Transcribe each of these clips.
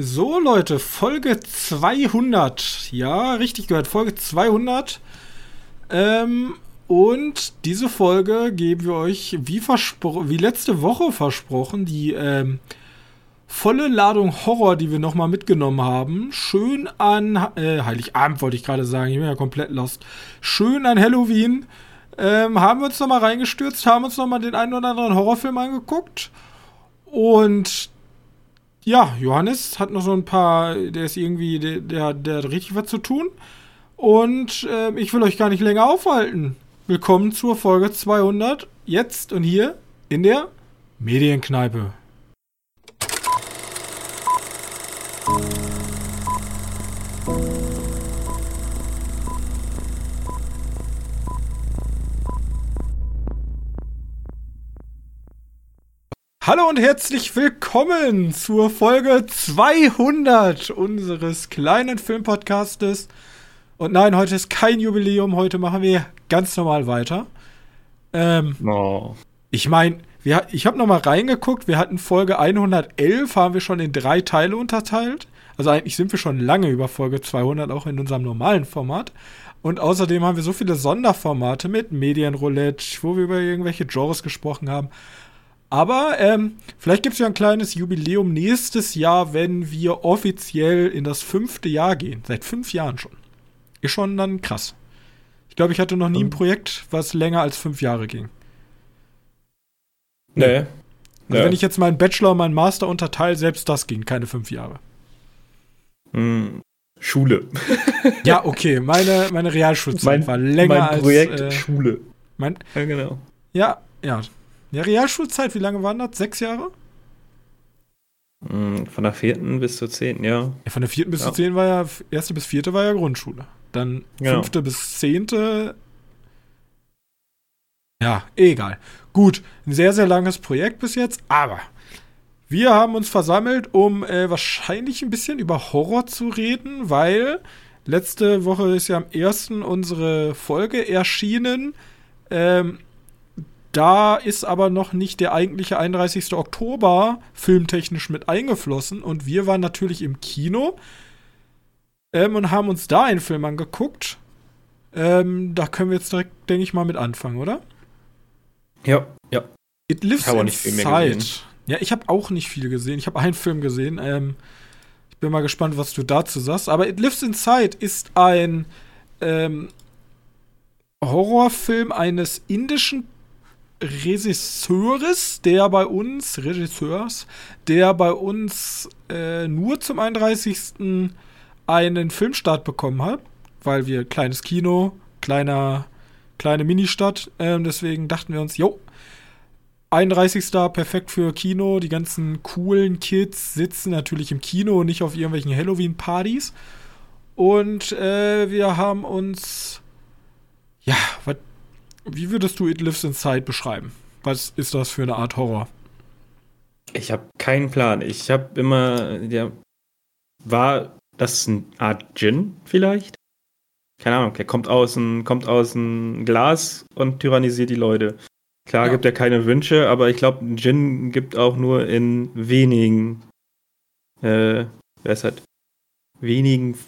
So, Leute, Folge 200. Ja, richtig gehört, Folge 200. Ähm, und diese Folge geben wir euch, wie, wie letzte Woche versprochen, die ähm, volle Ladung Horror, die wir nochmal mitgenommen haben. Schön an äh, Heiligabend, wollte ich gerade sagen. Ich bin ja komplett lost. Schön an Halloween. Ähm, haben wir uns nochmal reingestürzt, haben uns nochmal den einen oder anderen Horrorfilm angeguckt. Und ja, Johannes hat noch so ein paar, der ist irgendwie, der, der, der hat richtig was zu tun. Und äh, ich will euch gar nicht länger aufhalten. Willkommen zur Folge 200, jetzt und hier in der Medienkneipe. Hallo und herzlich willkommen zur Folge 200 unseres kleinen Filmpodcastes. Und nein, heute ist kein Jubiläum, heute machen wir ganz normal weiter. Ähm, oh. Ich meine, ich habe noch mal reingeguckt, wir hatten Folge 111, haben wir schon in drei Teile unterteilt. Also eigentlich sind wir schon lange über Folge 200, auch in unserem normalen Format. Und außerdem haben wir so viele Sonderformate mit Medienroulette, wo wir über irgendwelche Genres gesprochen haben. Aber ähm, vielleicht gibt es ja ein kleines Jubiläum nächstes Jahr, wenn wir offiziell in das fünfte Jahr gehen. Seit fünf Jahren schon. Ist schon dann krass. Ich glaube, ich hatte noch nie ein Projekt, was länger als fünf Jahre ging. Nee. Also nee. wenn ich jetzt meinen Bachelor und meinen Master unterteile, selbst das ging keine fünf Jahre. Hm, Schule. ja, okay. Meine, meine Realschulzeit mein, war länger mein Projekt als, äh, Schule. Mein, ja, genau. Ja, ja. Ja, Realschulzeit, wie lange waren das? Sechs Jahre? Hm, von der vierten bis zur zehnten, ja. ja. Von der vierten bis ja. zur zehnten war ja, erste bis vierte war ja Grundschule. Dann genau. fünfte bis zehnte. Ja, egal. Gut, ein sehr, sehr langes Projekt bis jetzt, aber wir haben uns versammelt, um äh, wahrscheinlich ein bisschen über Horror zu reden, weil letzte Woche ist ja am ersten unsere Folge erschienen. Ähm, da ist aber noch nicht der eigentliche 31. Oktober filmtechnisch mit eingeflossen und wir waren natürlich im Kino ähm, und haben uns da einen Film angeguckt. Ähm, da können wir jetzt direkt, denke ich mal, mit anfangen, oder? Ja, ja. It Lives ich nicht viel mehr gesehen. Ja, ich habe auch nicht viel gesehen. Ich habe einen Film gesehen. Ähm, ich bin mal gespannt, was du dazu sagst. Aber It Lives Inside ist ein ähm, Horrorfilm eines indischen Regisseurs, der bei uns, Regisseurs, der bei uns äh, nur zum 31. einen Filmstart bekommen hat, weil wir kleines Kino, kleiner, kleine Ministadt, äh, deswegen dachten wir uns, jo, 31. perfekt für Kino, die ganzen coolen Kids sitzen natürlich im Kino und nicht auf irgendwelchen Halloween-Partys. Und äh, wir haben uns, ja, was wie würdest du It Lives Inside beschreiben? Was ist das für eine Art Horror? Ich habe keinen Plan. Ich habe immer, ja, war das eine Art Gin vielleicht? Keine Ahnung, der kommt aus dem, kommt aus dem Glas und tyrannisiert die Leute. Klar ja. gibt er keine Wünsche, aber ich glaube, ein Gin gibt auch nur in wenigen, äh, wer ist halt, wenigen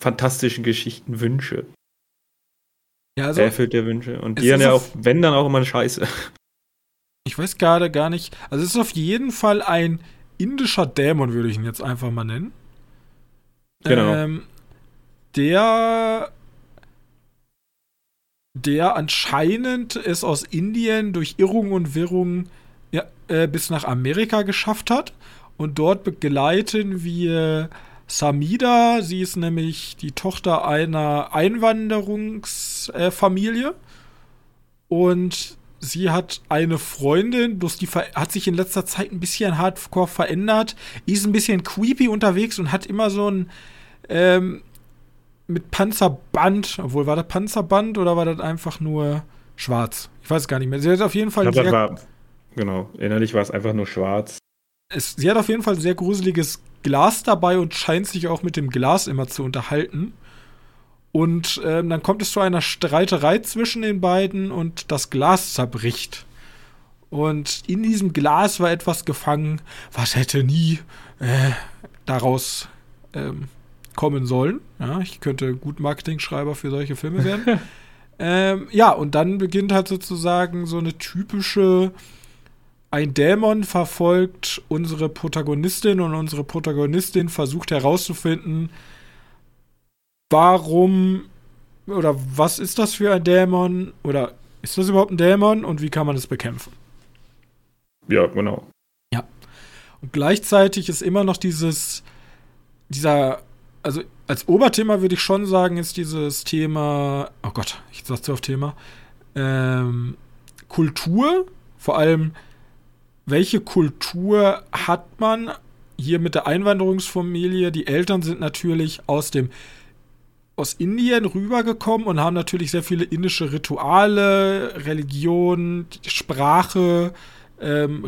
fantastischen Geschichten Wünsche. Ja, also, er erfüllt der Wünsche. Und die dann ja auch, wenn dann auch immer eine Scheiße. Ich weiß gerade gar nicht. Also es ist auf jeden Fall ein indischer Dämon, würde ich ihn jetzt einfach mal nennen. Genau. Ähm, der der anscheinend es aus Indien durch Irrung und Wirrung ja, äh, bis nach Amerika geschafft hat. Und dort begleiten wir Samida. Sie ist nämlich die Tochter einer Einwanderungsfamilie. Und sie hat eine Freundin, bloß die hat sich in letzter Zeit ein bisschen hardcore verändert. Ist ein bisschen creepy unterwegs und hat immer so ein ähm, mit Panzerband, obwohl war das Panzerband oder war das einfach nur schwarz? Ich weiß es gar nicht mehr. Sie hat auf jeden Fall. Ja, war, genau, innerlich war es einfach nur schwarz. Es, sie hat auf jeden Fall ein sehr gruseliges Glas dabei und scheint sich auch mit dem Glas immer zu unterhalten. Und ähm, dann kommt es zu einer Streiterei zwischen den beiden und das Glas zerbricht. Und in diesem Glas war etwas gefangen, was hätte nie äh, daraus ähm, kommen sollen. Ja, ich könnte gut Marketingschreiber für solche Filme werden. ähm, ja, und dann beginnt halt sozusagen so eine typische ein Dämon verfolgt unsere Protagonistin und unsere Protagonistin versucht herauszufinden, warum oder was ist das für ein Dämon oder ist das überhaupt ein Dämon und wie kann man es bekämpfen? Ja, genau. Ja. Und gleichzeitig ist immer noch dieses, dieser, also als Oberthema würde ich schon sagen, ist dieses Thema, oh Gott, ich sag's zu auf Thema, ähm, Kultur, vor allem welche Kultur hat man hier mit der Einwanderungsfamilie? Die Eltern sind natürlich aus dem aus Indien rübergekommen und haben natürlich sehr viele indische Rituale, Religion, Sprache ähm,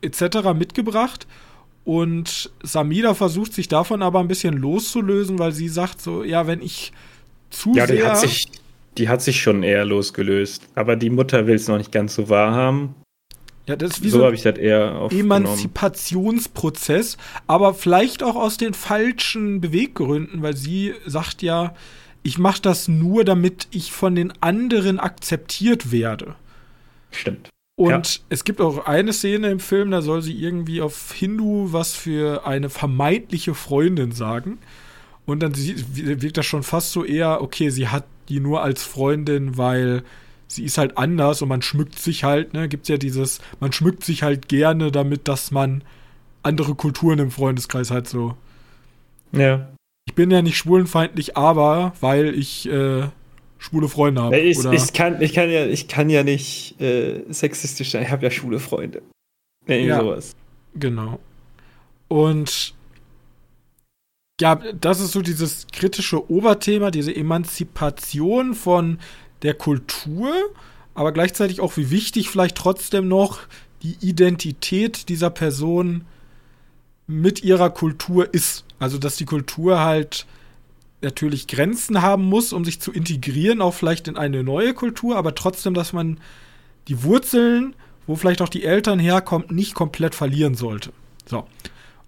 etc. mitgebracht. Und Samida versucht sich davon aber ein bisschen loszulösen, weil sie sagt so, ja, wenn ich zu ja, sehr... Die hat, sich, die hat sich schon eher losgelöst. Aber die Mutter will es noch nicht ganz so wahrhaben. Ja, das ist wie so, so habe ich das eher. Emanzipationsprozess, aber vielleicht auch aus den falschen Beweggründen, weil sie sagt ja, ich mache das nur, damit ich von den anderen akzeptiert werde. Stimmt. Und ja. es gibt auch eine Szene im Film, da soll sie irgendwie auf Hindu was für eine vermeintliche Freundin sagen. Und dann wirkt das schon fast so eher, okay, sie hat die nur als Freundin, weil sie ist halt anders und man schmückt sich halt, ne, gibt's ja dieses, man schmückt sich halt gerne damit, dass man andere Kulturen im Freundeskreis halt so. Ja. Ich bin ja nicht schwulenfeindlich, aber weil ich äh, schwule Freunde habe. Ich, ich, kann, ich, kann ja, ich kann ja nicht äh, sexistisch sein, ich habe ja schwule Freunde. Nee, ja, sowas. Genau. Und ja, das ist so dieses kritische Oberthema, diese Emanzipation von der Kultur, aber gleichzeitig auch, wie wichtig vielleicht trotzdem noch die Identität dieser Person mit ihrer Kultur ist. Also, dass die Kultur halt natürlich Grenzen haben muss, um sich zu integrieren, auch vielleicht in eine neue Kultur, aber trotzdem, dass man die Wurzeln, wo vielleicht auch die Eltern herkommen, nicht komplett verlieren sollte. So.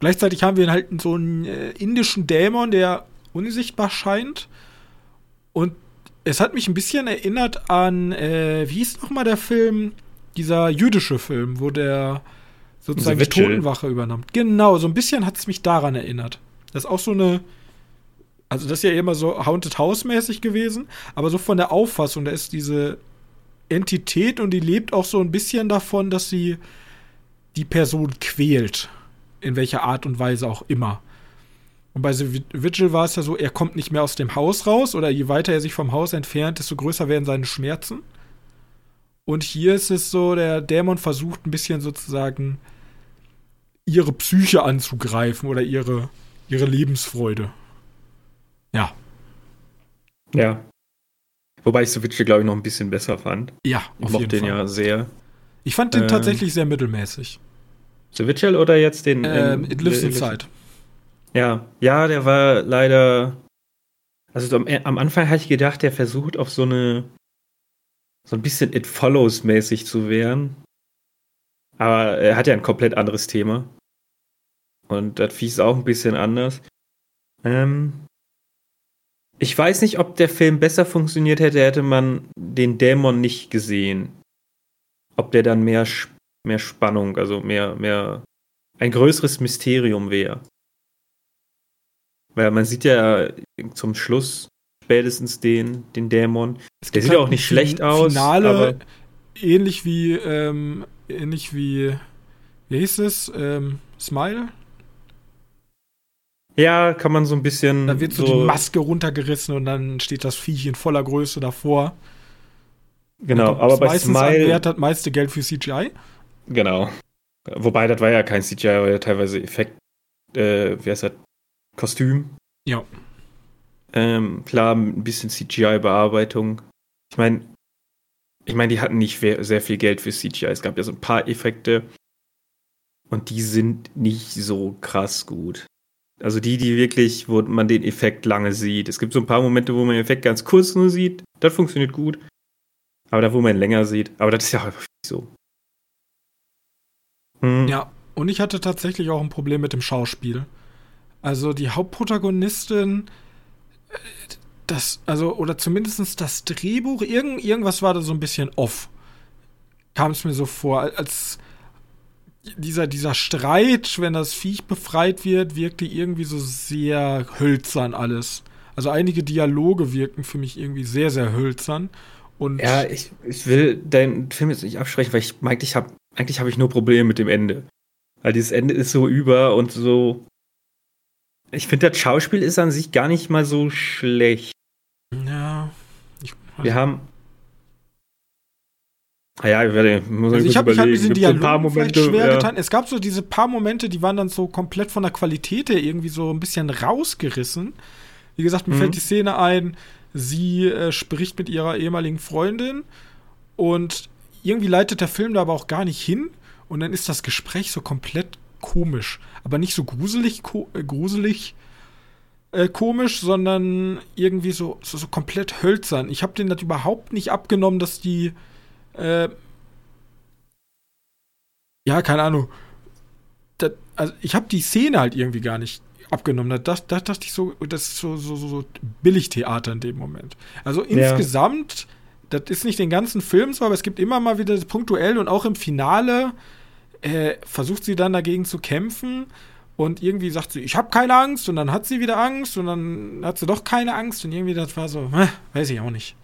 Gleichzeitig haben wir halt so einen äh, indischen Dämon, der unsichtbar scheint. Und es hat mich ein bisschen erinnert an, äh, wie hieß nochmal der Film? Dieser jüdische Film, wo der sozusagen die Totenwache übernimmt. Genau, so ein bisschen hat es mich daran erinnert. Das ist auch so eine. Also, das ist ja immer so Haunted House-mäßig gewesen, aber so von der Auffassung, da ist diese Entität und die lebt auch so ein bisschen davon, dass sie die Person quält. In welcher Art und Weise auch immer. Und bei The Vigil war es ja so, er kommt nicht mehr aus dem Haus raus oder je weiter er sich vom Haus entfernt, desto größer werden seine Schmerzen. Und hier ist es so, der Dämon versucht ein bisschen sozusagen ihre Psyche anzugreifen oder ihre, ihre Lebensfreude. Ja. Ja. Wobei ich The Vigil, glaube ich, noch ein bisschen besser fand. Ja, auf ich mochte den Fall. ja sehr. Ich fand den ähm, tatsächlich sehr mittelmäßig. The Vigil oder jetzt den? Ähm, It Lives Inside. Ja, ja, der war leider. Also am, am Anfang hatte ich gedacht, der versucht auf so eine so ein bisschen It Follows mäßig zu wehren. Aber er hat ja ein komplett anderes Thema. Und das Vieh ist auch ein bisschen anders. Ähm, ich weiß nicht, ob der Film besser funktioniert hätte, hätte man den Dämon nicht gesehen. Ob der dann mehr, mehr Spannung, also mehr, mehr ein größeres Mysterium wäre. Weil man sieht ja zum Schluss spätestens den, den Dämon. Der sieht halt auch nicht schlecht aus. Finale, ähnlich wie, ähm, ähnlich wie, wie hieß es? Ähm, Smile? Ja, kann man so ein bisschen. Da wird so, so die Maske runtergerissen und dann steht das Viech in voller Größe davor. Genau, aber bei Smile. hat das meiste Geld für CGI. Genau. Wobei, das war ja kein CGI, war ja teilweise Effekt. Äh, wie heißt das? Kostüm. Ja. Ähm, klar, ein bisschen CGI-Bearbeitung. Ich meine, ich meine, die hatten nicht sehr viel Geld für CGI. Es gab ja so ein paar Effekte. Und die sind nicht so krass gut. Also die, die wirklich, wo man den Effekt lange sieht. Es gibt so ein paar Momente, wo man den Effekt ganz kurz nur sieht. Das funktioniert gut. Aber da, wo man ihn länger sieht. Aber das ist ja häufig so. Hm. Ja, und ich hatte tatsächlich auch ein Problem mit dem Schauspiel. Also die Hauptprotagonistin, das, also, oder zumindest das Drehbuch, irgend, irgendwas war da so ein bisschen off. Kam es mir so vor, als dieser, dieser Streit, wenn das Viech befreit wird, wirkte irgendwie so sehr hölzern alles. Also einige Dialoge wirken für mich irgendwie sehr, sehr hölzern. Und ja, ich, ich will deinen Film jetzt nicht absprechen, weil ich meinte, habe eigentlich habe ich nur Probleme mit dem Ende. Weil dieses Ende ist so über und so. Ich finde, das Schauspiel ist an sich gar nicht mal so schlecht. Ja. Ich, also wir haben. Ah ja, ich werde, muss also ich habe mich halt diesen Dialogen paar Momente, schwer ja. getan. Es gab so diese paar Momente, die waren dann so komplett von der Qualität her irgendwie so ein bisschen rausgerissen. Wie gesagt, mir mhm. fällt die Szene ein, sie äh, spricht mit ihrer ehemaligen Freundin und irgendwie leitet der Film da aber auch gar nicht hin und dann ist das Gespräch so komplett komisch, aber nicht so gruselig, ko äh, gruselig äh, komisch, sondern irgendwie so, so, so komplett hölzern. Ich habe denen das überhaupt nicht abgenommen, dass die äh, ja, keine Ahnung. Das, also ich habe die Szene halt irgendwie gar nicht abgenommen. Das, das dachte ich so, das ist so, so, so Billigtheater in dem Moment. Also insgesamt, ja. das ist nicht den ganzen Film so, aber es gibt immer mal wieder punktuell und auch im Finale äh, versucht sie dann dagegen zu kämpfen und irgendwie sagt sie, ich habe keine Angst und dann hat sie wieder Angst und dann hat sie doch keine Angst und irgendwie das war so, äh, weiß ich auch nicht.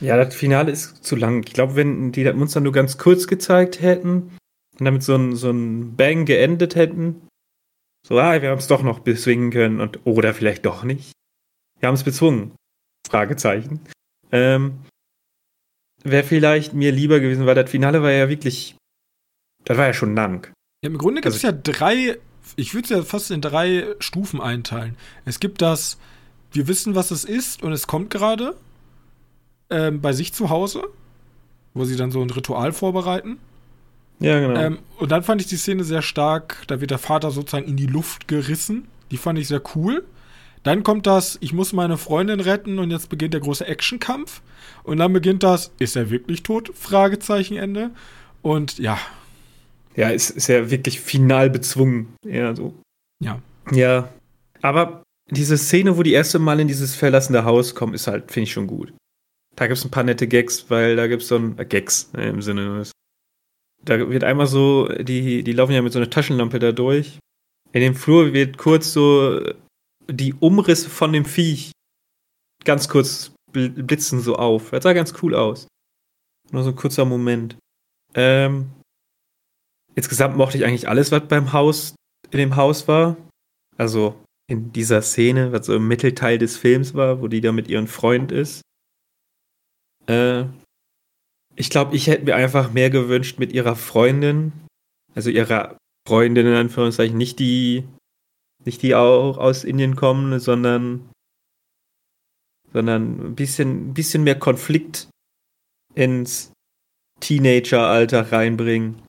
Ja, das Finale ist zu lang. Ich glaube, wenn die das Monster nur ganz kurz gezeigt hätten und damit so ein, so ein Bang geendet hätten, so, ah, wir haben es doch noch bezwingen können und oder vielleicht doch nicht. Wir haben es bezwungen. Fragezeichen. Ähm, Wäre vielleicht mir lieber gewesen, weil das Finale war ja wirklich. Das war ja schon lang. Ja, Im Grunde gibt es also, ja drei, ich würde es ja fast in drei Stufen einteilen. Es gibt das, wir wissen, was es ist und es kommt gerade ähm, bei sich zu Hause, wo sie dann so ein Ritual vorbereiten. Ja, genau. Ähm, und dann fand ich die Szene sehr stark, da wird der Vater sozusagen in die Luft gerissen. Die fand ich sehr cool. Dann kommt das, ich muss meine Freundin retten und jetzt beginnt der große Actionkampf. Und dann beginnt das, ist er wirklich tot? Fragezeichen Ende. Und ja. Ja, ist, ist ja wirklich final bezwungen. Ja, so. Ja. Ja. Aber diese Szene, wo die erste Mal in dieses verlassene Haus kommen, ist halt, finde ich schon gut. Da gibt es ein paar nette Gags, weil da gibt es so ein äh, Gags äh, im Sinne da wird einmal so, die, die laufen ja mit so einer Taschenlampe da durch. In dem Flur wird kurz so die Umrisse von dem Viech ganz kurz blitzen so auf. Das sah ganz cool aus. Nur so ein kurzer Moment. Ähm, insgesamt mochte ich eigentlich alles, was beim Haus, in dem Haus war. Also in dieser Szene, was so im Mittelteil des Films war, wo die da mit ihrem Freund ist. Äh, ich glaube, ich hätte mir einfach mehr gewünscht mit ihrer Freundin. Also ihrer Freundin in Anführungszeichen, nicht die, nicht die auch aus Indien kommen, sondern, sondern ein bisschen, ein bisschen mehr Konflikt ins Teenager-Alter reinbringen.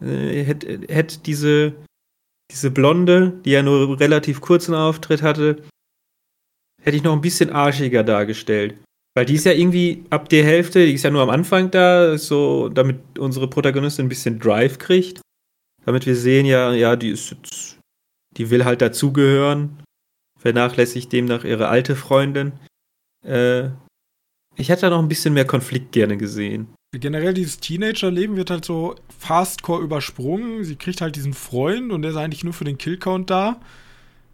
Äh, hätte, hätte diese, diese Blonde, die ja nur relativ kurzen Auftritt hatte, hätte ich noch ein bisschen arschiger dargestellt. Weil die ist ja irgendwie ab der Hälfte, die ist ja nur am Anfang da, so, damit unsere Protagonistin ein bisschen Drive kriegt. Damit wir sehen, ja, ja, die ist die will halt dazugehören. Vernachlässigt demnach ihre alte Freundin. Äh, ich hätte da noch ein bisschen mehr Konflikt gerne gesehen. Generell dieses Teenager-Leben wird halt so fastcore übersprungen. Sie kriegt halt diesen Freund und der ist eigentlich nur für den Killcount da.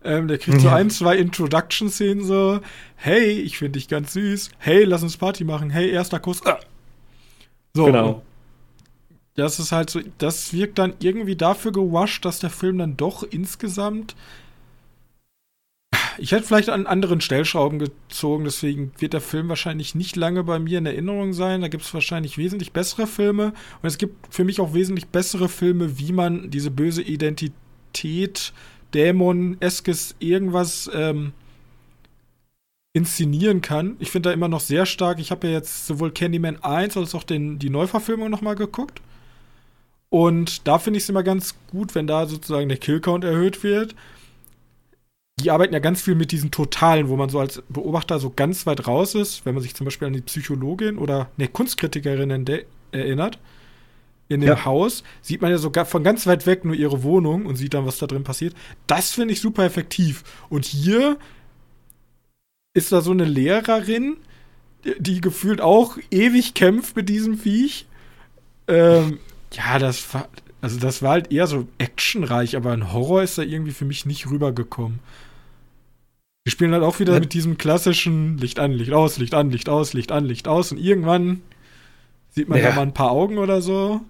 Ähm, der kriegt ja. so ein, zwei Introduction-Szenen so, hey, ich finde dich ganz süß, hey, lass uns Party machen, hey, erster Kuss. Ah. So. Genau. Das ist halt so, das wirkt dann irgendwie dafür gewascht, dass der Film dann doch insgesamt. Ich hätte vielleicht an anderen Stellschrauben gezogen, deswegen wird der Film wahrscheinlich nicht lange bei mir in Erinnerung sein. Da gibt es wahrscheinlich wesentlich bessere Filme. Und es gibt für mich auch wesentlich bessere Filme, wie man diese böse Identität Dämon-eskes irgendwas ähm, inszenieren kann. Ich finde da immer noch sehr stark. Ich habe ja jetzt sowohl Candyman 1 als auch den, die Neuverfilmung nochmal geguckt. Und da finde ich es immer ganz gut, wenn da sozusagen der Killcount erhöht wird. Die arbeiten ja ganz viel mit diesen Totalen, wo man so als Beobachter so ganz weit raus ist, wenn man sich zum Beispiel an die Psychologin oder ne Kunstkritikerin erinnert in dem ja. Haus, sieht man ja sogar von ganz weit weg nur ihre Wohnung und sieht dann, was da drin passiert. Das finde ich super effektiv. Und hier ist da so eine Lehrerin, die gefühlt auch ewig kämpft mit diesem Viech. Ähm, ja, das war, also das war halt eher so actionreich, aber ein Horror ist da irgendwie für mich nicht rübergekommen. Die spielen halt auch wieder ja. mit diesem klassischen Licht an, Licht aus, Licht an, Licht aus, Licht an, Licht aus und irgendwann sieht man ja. da mal ein paar Augen oder so.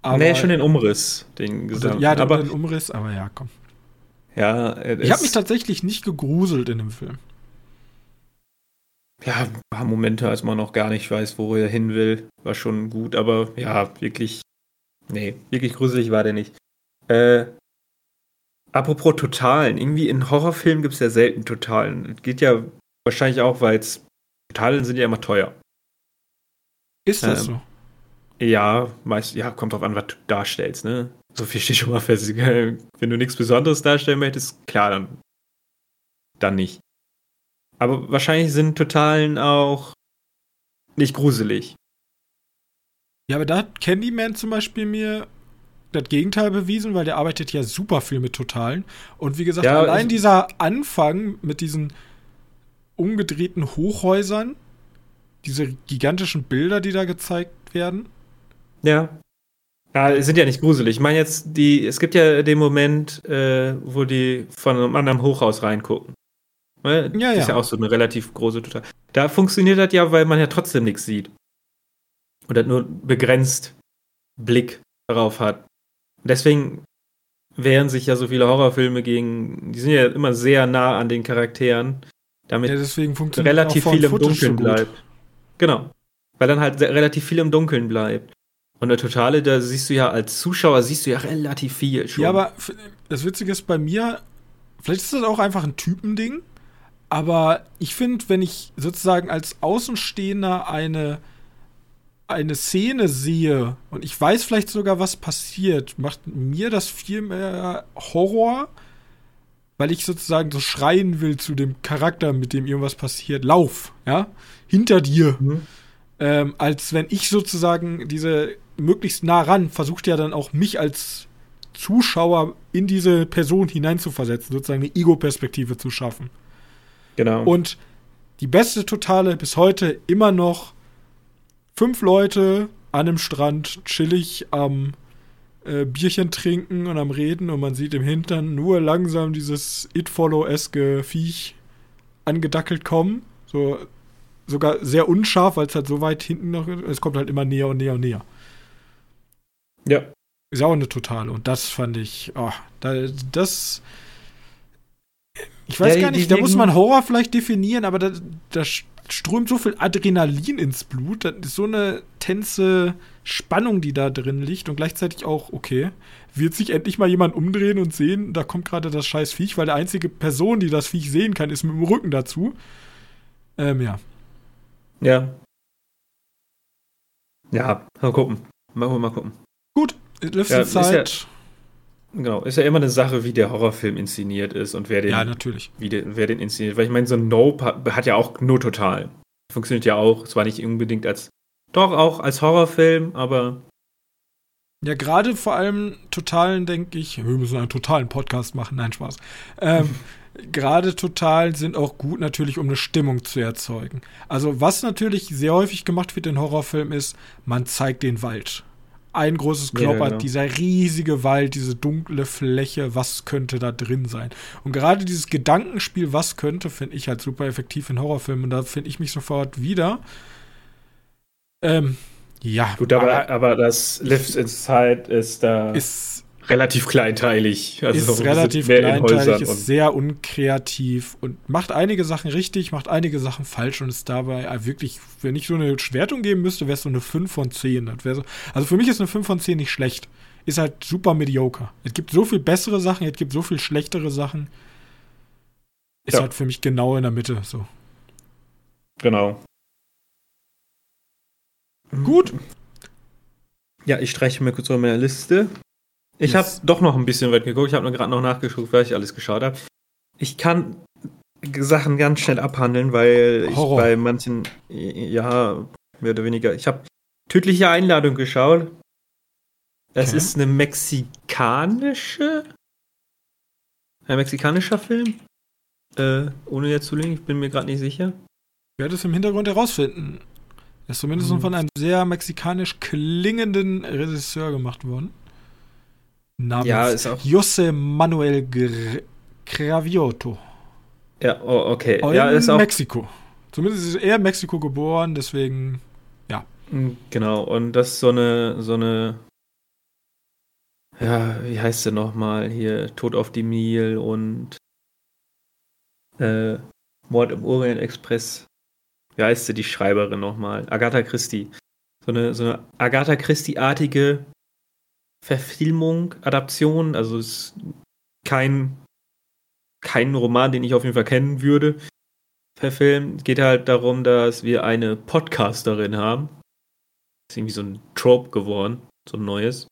Aber, nee, schon den Umriss, den gesamten. Ja, aber, den Umriss, aber ja, komm. Ja, ich habe mich tatsächlich nicht gegruselt in dem Film. Ja, ein paar Momente, als man noch gar nicht weiß, wo er hin will, war schon gut, aber ja, wirklich, nee, wirklich gruselig war der nicht. Äh, apropos Totalen, irgendwie in Horrorfilmen gibt es ja selten Totalen. Geht ja wahrscheinlich auch, weil Totalen sind ja immer teuer. Ist das ähm, so? Ja, meist, ja, kommt drauf an, was du darstellst, ne? So viel steht schon mal fest. Wenn du nichts Besonderes darstellen möchtest, klar, dann, dann nicht. Aber wahrscheinlich sind Totalen auch nicht gruselig. Ja, aber da hat Candyman zum Beispiel mir das Gegenteil bewiesen, weil der arbeitet ja super viel mit Totalen. Und wie gesagt, ja, allein dieser Anfang mit diesen umgedrehten Hochhäusern, diese gigantischen Bilder, die da gezeigt werden. Ja. Ja, sind ja nicht gruselig. Ich meine jetzt, die, es gibt ja den Moment, äh, wo die von einem anderen Hochhaus reingucken. Ne? Ja, das ist ja. ja auch so eine relativ große Total. Da funktioniert das ja, weil man ja trotzdem nichts sieht. Oder nur begrenzt Blick darauf hat. Deswegen wehren sich ja so viele Horrorfilme gegen, die sind ja immer sehr nah an den Charakteren, damit ja, relativ viel im Dunkeln bleibt. Genau. Weil dann halt relativ viel im Dunkeln bleibt. Und der Totale, da siehst du ja als Zuschauer, siehst du ja relativ viel schon. Ja, aber das Witzige ist bei mir, vielleicht ist das auch einfach ein Typending, aber ich finde, wenn ich sozusagen als Außenstehender eine, eine Szene sehe und ich weiß vielleicht sogar, was passiert, macht mir das viel mehr Horror, weil ich sozusagen so schreien will zu dem Charakter, mit dem irgendwas passiert. Lauf, ja, hinter dir. Mhm. Ähm, als wenn ich sozusagen diese möglichst nah ran versucht ja dann auch mich als Zuschauer in diese Person hineinzuversetzen, sozusagen eine Ego-Perspektive zu schaffen. Genau. Und die beste Totale bis heute immer noch fünf Leute an einem Strand chillig am äh, Bierchen trinken und am Reden und man sieht im Hintern nur langsam dieses It-Follow-eske Viech angedackelt kommen. So sogar sehr unscharf, weil es halt so weit hinten noch ist. Es kommt halt immer näher und näher und näher. Ja. Ist auch eine Totale. Und das fand ich, oh, da, das ich weiß ja, gar nicht, da muss man Horror vielleicht definieren, aber da, da strömt so viel Adrenalin ins Blut. Das ist so eine tense Spannung, die da drin liegt und gleichzeitig auch, okay, wird sich endlich mal jemand umdrehen und sehen, da kommt gerade das scheiß Viech, weil der einzige Person, die das Viech sehen kann, ist mit dem Rücken dazu. Ähm, ja. Ja. Ja, mal gucken. Mal, mal gucken. Gut, letzte ja, Zeit Genau, ist ja immer eine Sache, wie der Horrorfilm inszeniert ist und wer den, ja, natürlich. Wie den, wer den inszeniert. Weil ich meine, so ein Nope hat, hat, ja auch nur total. Funktioniert ja auch, zwar nicht unbedingt als, doch auch als Horrorfilm, aber. Ja, gerade vor allem Totalen, denke ich, wir müssen einen totalen Podcast machen, nein, Spaß. Ähm, gerade Totalen sind auch gut natürlich, um eine Stimmung zu erzeugen. Also, was natürlich sehr häufig gemacht wird in Horrorfilmen ist, man zeigt den Wald ein großes Kloppert, ja, genau. dieser riesige Wald, diese dunkle Fläche, was könnte da drin sein? Und gerade dieses Gedankenspiel, was könnte, finde ich halt super effektiv in Horrorfilmen. Und da finde ich mich sofort wieder. Ähm, ja. Gut, aber, aber, aber das Lives Inside ist da. Ist relativ kleinteilig. Also ist relativ kleinteilig, ist sehr unkreativ und macht einige Sachen richtig, macht einige Sachen falsch und ist dabei wirklich, wenn ich so eine Schwertung geben müsste, wäre es so eine 5 von 10. Das so, also für mich ist eine 5 von 10 nicht schlecht. Ist halt super mediocre. Es gibt so viel bessere Sachen, es gibt so viel schlechtere Sachen. Ist ja. halt für mich genau in der Mitte so. Genau. Gut. Ja, ich streiche mir kurz auf meine Liste. Ich habe doch noch ein bisschen weit geguckt. Ich habe nur gerade noch nachgeschaut, weil ich alles geschaut habe. Ich kann Sachen ganz schnell abhandeln, weil Horror. ich bei manchen, ja, mehr oder weniger. Ich habe tödliche Einladung geschaut. Es Okay. ist eine mexikanische. Ein mexikanischer Film. Äh, ohne jetzt zu legen, ich bin mir gerade nicht sicher. Ich werde es im Hintergrund herausfinden. Er ist zumindest Hm. von einem sehr mexikanisch klingenden Regisseur gemacht worden. Namens Ja, ist auch. José Manuel Cravioto. Ja, oh, okay. In Ja, ist auch. Mexiko. Zumindest ist er in Mexiko geboren, deswegen. Mm, Genau, und das ist so eine, so eine, ja, wie heißt sie nochmal hier, Tod auf die Nil und äh, Mord im Orient Express. Wie heißt sie, die Schreiberin nochmal? Agatha Christie. So eine, so eine Agatha Christie-artige Verfilmung, Adaption, also es ist kein, kein Roman, den ich auf jeden Fall kennen würde, verfilmt. Es geht halt darum, dass wir eine Podcasterin haben. Ist irgendwie so ein Trope geworden, so ein neues.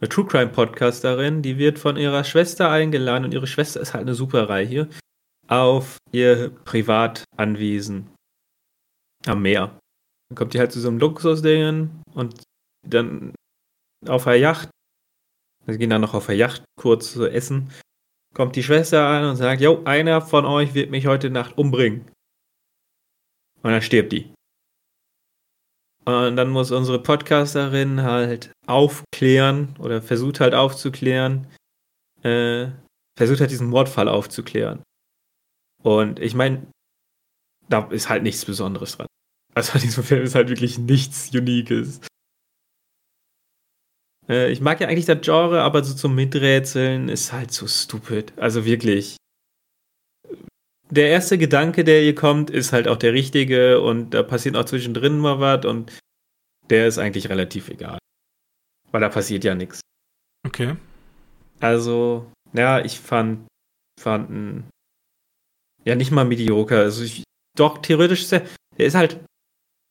Eine True Crime Podcasterin, die wird von ihrer Schwester eingeladen und ihre Schwester ist halt eine Superreiche auf ihr Privatanwesen am Meer. Dann kommt die halt zu so einem Luxusdingen und dann auf der Yacht, wir gehen dann noch auf der Yacht kurz zu essen, kommt die Schwester an und sagt, jo, einer von euch wird mich heute Nacht umbringen. Und dann stirbt die. Und dann muss unsere Podcasterin halt aufklären oder versucht halt aufzuklären, äh, versucht halt diesen Mordfall aufzuklären. Und ich meine, da ist halt nichts Besonderes dran. Also an diesem Film ist halt wirklich nichts Uniques. Äh, ich mag ja eigentlich das Genre, aber so zum Miträtseln ist halt so stupid. Also wirklich. Der erste Gedanke, der hier kommt, ist halt auch der richtige und da passiert auch zwischendrin mal was und der ist eigentlich relativ egal. Weil da passiert ja nichts. Okay. Also, ja, ich fand, fand ja, nicht mal mediocre. Also, ich, doch, theoretisch ist er, der ist halt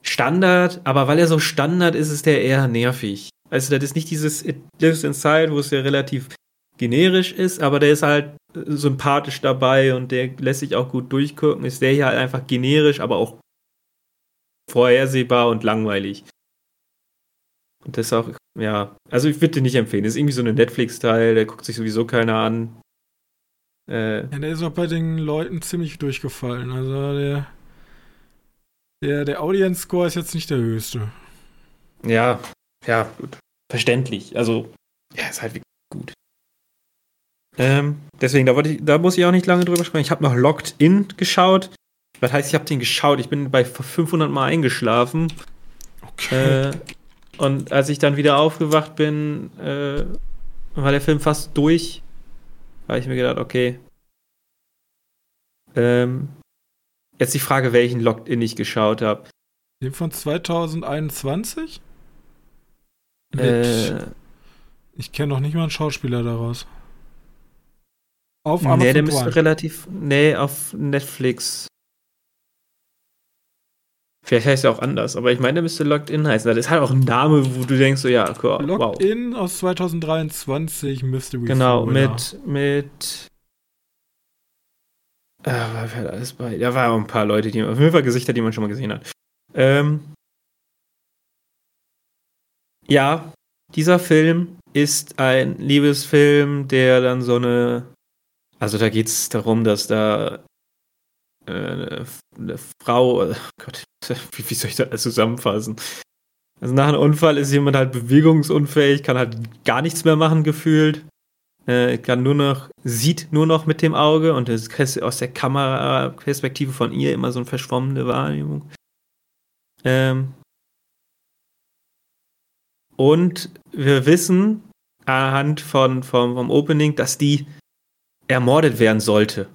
Standard, aber weil er so Standard ist, ist der eher nervig. Also, das ist nicht dieses It Lives Inside, wo es ja relativ generisch ist, aber der ist halt äh, sympathisch dabei und der lässt sich auch gut durchgucken. Ist der hier halt einfach generisch, aber auch vorhersehbar und langweilig. Und das auch, ja, also ich würde den nicht empfehlen. Das ist irgendwie so eine Netflix-Teil, der guckt sich sowieso keiner an. Äh, Ja, der ist auch bei den Leuten ziemlich durchgefallen. Also der. Der, der Audience-Score ist jetzt nicht der höchste. ja, ja, gut. Verständlich. Also, ja, ist halt wirklich gut. Ähm, deswegen, da, wollte ich, da muss ich auch nicht lange drüber sprechen. Ich habe noch Locked In geschaut. Das heißt, ich habe den geschaut. Ich bin bei 500 Mal eingeschlafen. Okay. Äh, und als ich dann wieder aufgewacht bin, äh, war der Film fast durch. Habe ich mir gedacht, okay. Ähm, jetzt die Frage, welchen Locked-In ich geschaut habe. Den von 2021? Mit, Äh, ich kenne noch nicht mal einen Schauspieler daraus. Auf nee, Amazon der müsste Prime. relativ. Nee, auf Netflix. Vielleicht heißt er auch anders, aber ich meine, der müsste Locked In heißen. Das ist halt auch ein Name, wo du denkst, so, ja, okay, wow. Locked In aus 2023 Mystery Genau, Thriller. mit, mit. Ah, war wer alles bei? Da waren auch ein paar Leute, die auf jeden Fall Gesichter, die man schon mal gesehen hat. Ähm, ja, dieser Film ist ein Liebesfilm, der dann so eine. Also da geht es darum, dass da äh, eine, eine Frau. Oh Gott, wie, wie soll ich das zusammenfassen? Also nach einem Unfall ist jemand halt bewegungsunfähig, kann halt gar nichts mehr machen gefühlt. Äh, kann nur noch, sieht nur noch mit dem Auge und ist aus der Kameraperspektive von ihr immer so eine verschwommene Wahrnehmung. Ähm und wir wissen anhand von, vom, vom Opening, dass die ermordet werden sollte.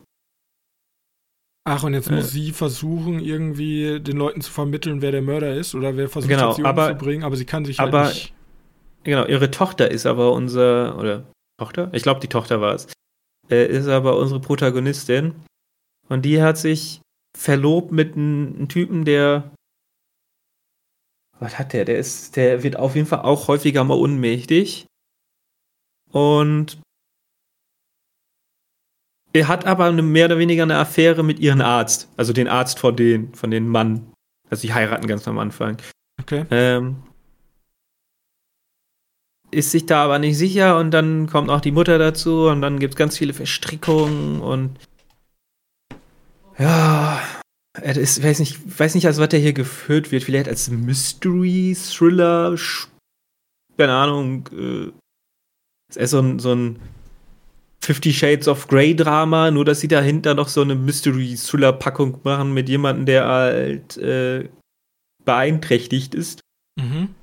Ach, und jetzt Äh. muss sie versuchen, irgendwie den Leuten zu vermitteln, wer der Mörder ist oder wer versucht Genau, sie aber- umzubringen, aber sie kann sich aber- halt nicht. Genau, ihre Tochter ist aber unser, oder Tochter? Ich glaube, die Tochter war es. Äh, ist aber unsere Protagonistin. Und die hat sich verlobt mit einem Typen, der. Was hat der? Der ist, der wird auf jeden Fall auch häufiger mal unmächtig. Und er hat aber eine, mehr oder weniger eine Affäre mit ihrem Arzt. Also den Arzt von den, von den Mann. Also die heiraten ganz am Anfang. Okay. Ähm, ist sich da aber nicht sicher und dann kommt auch die Mutter dazu und dann gibt es ganz viele Verstrickungen und ja, es ist, weiß nicht, weiß nicht, als was der hier geführt wird, vielleicht als Mystery, Thriller, keine Ahnung, äh, ist eher so ein, so ein Fifty Shades of Grey Drama, nur dass sie dahinter noch so eine Mystery Thriller Packung machen mit jemandem, der halt äh, beeinträchtigt ist. Mhm.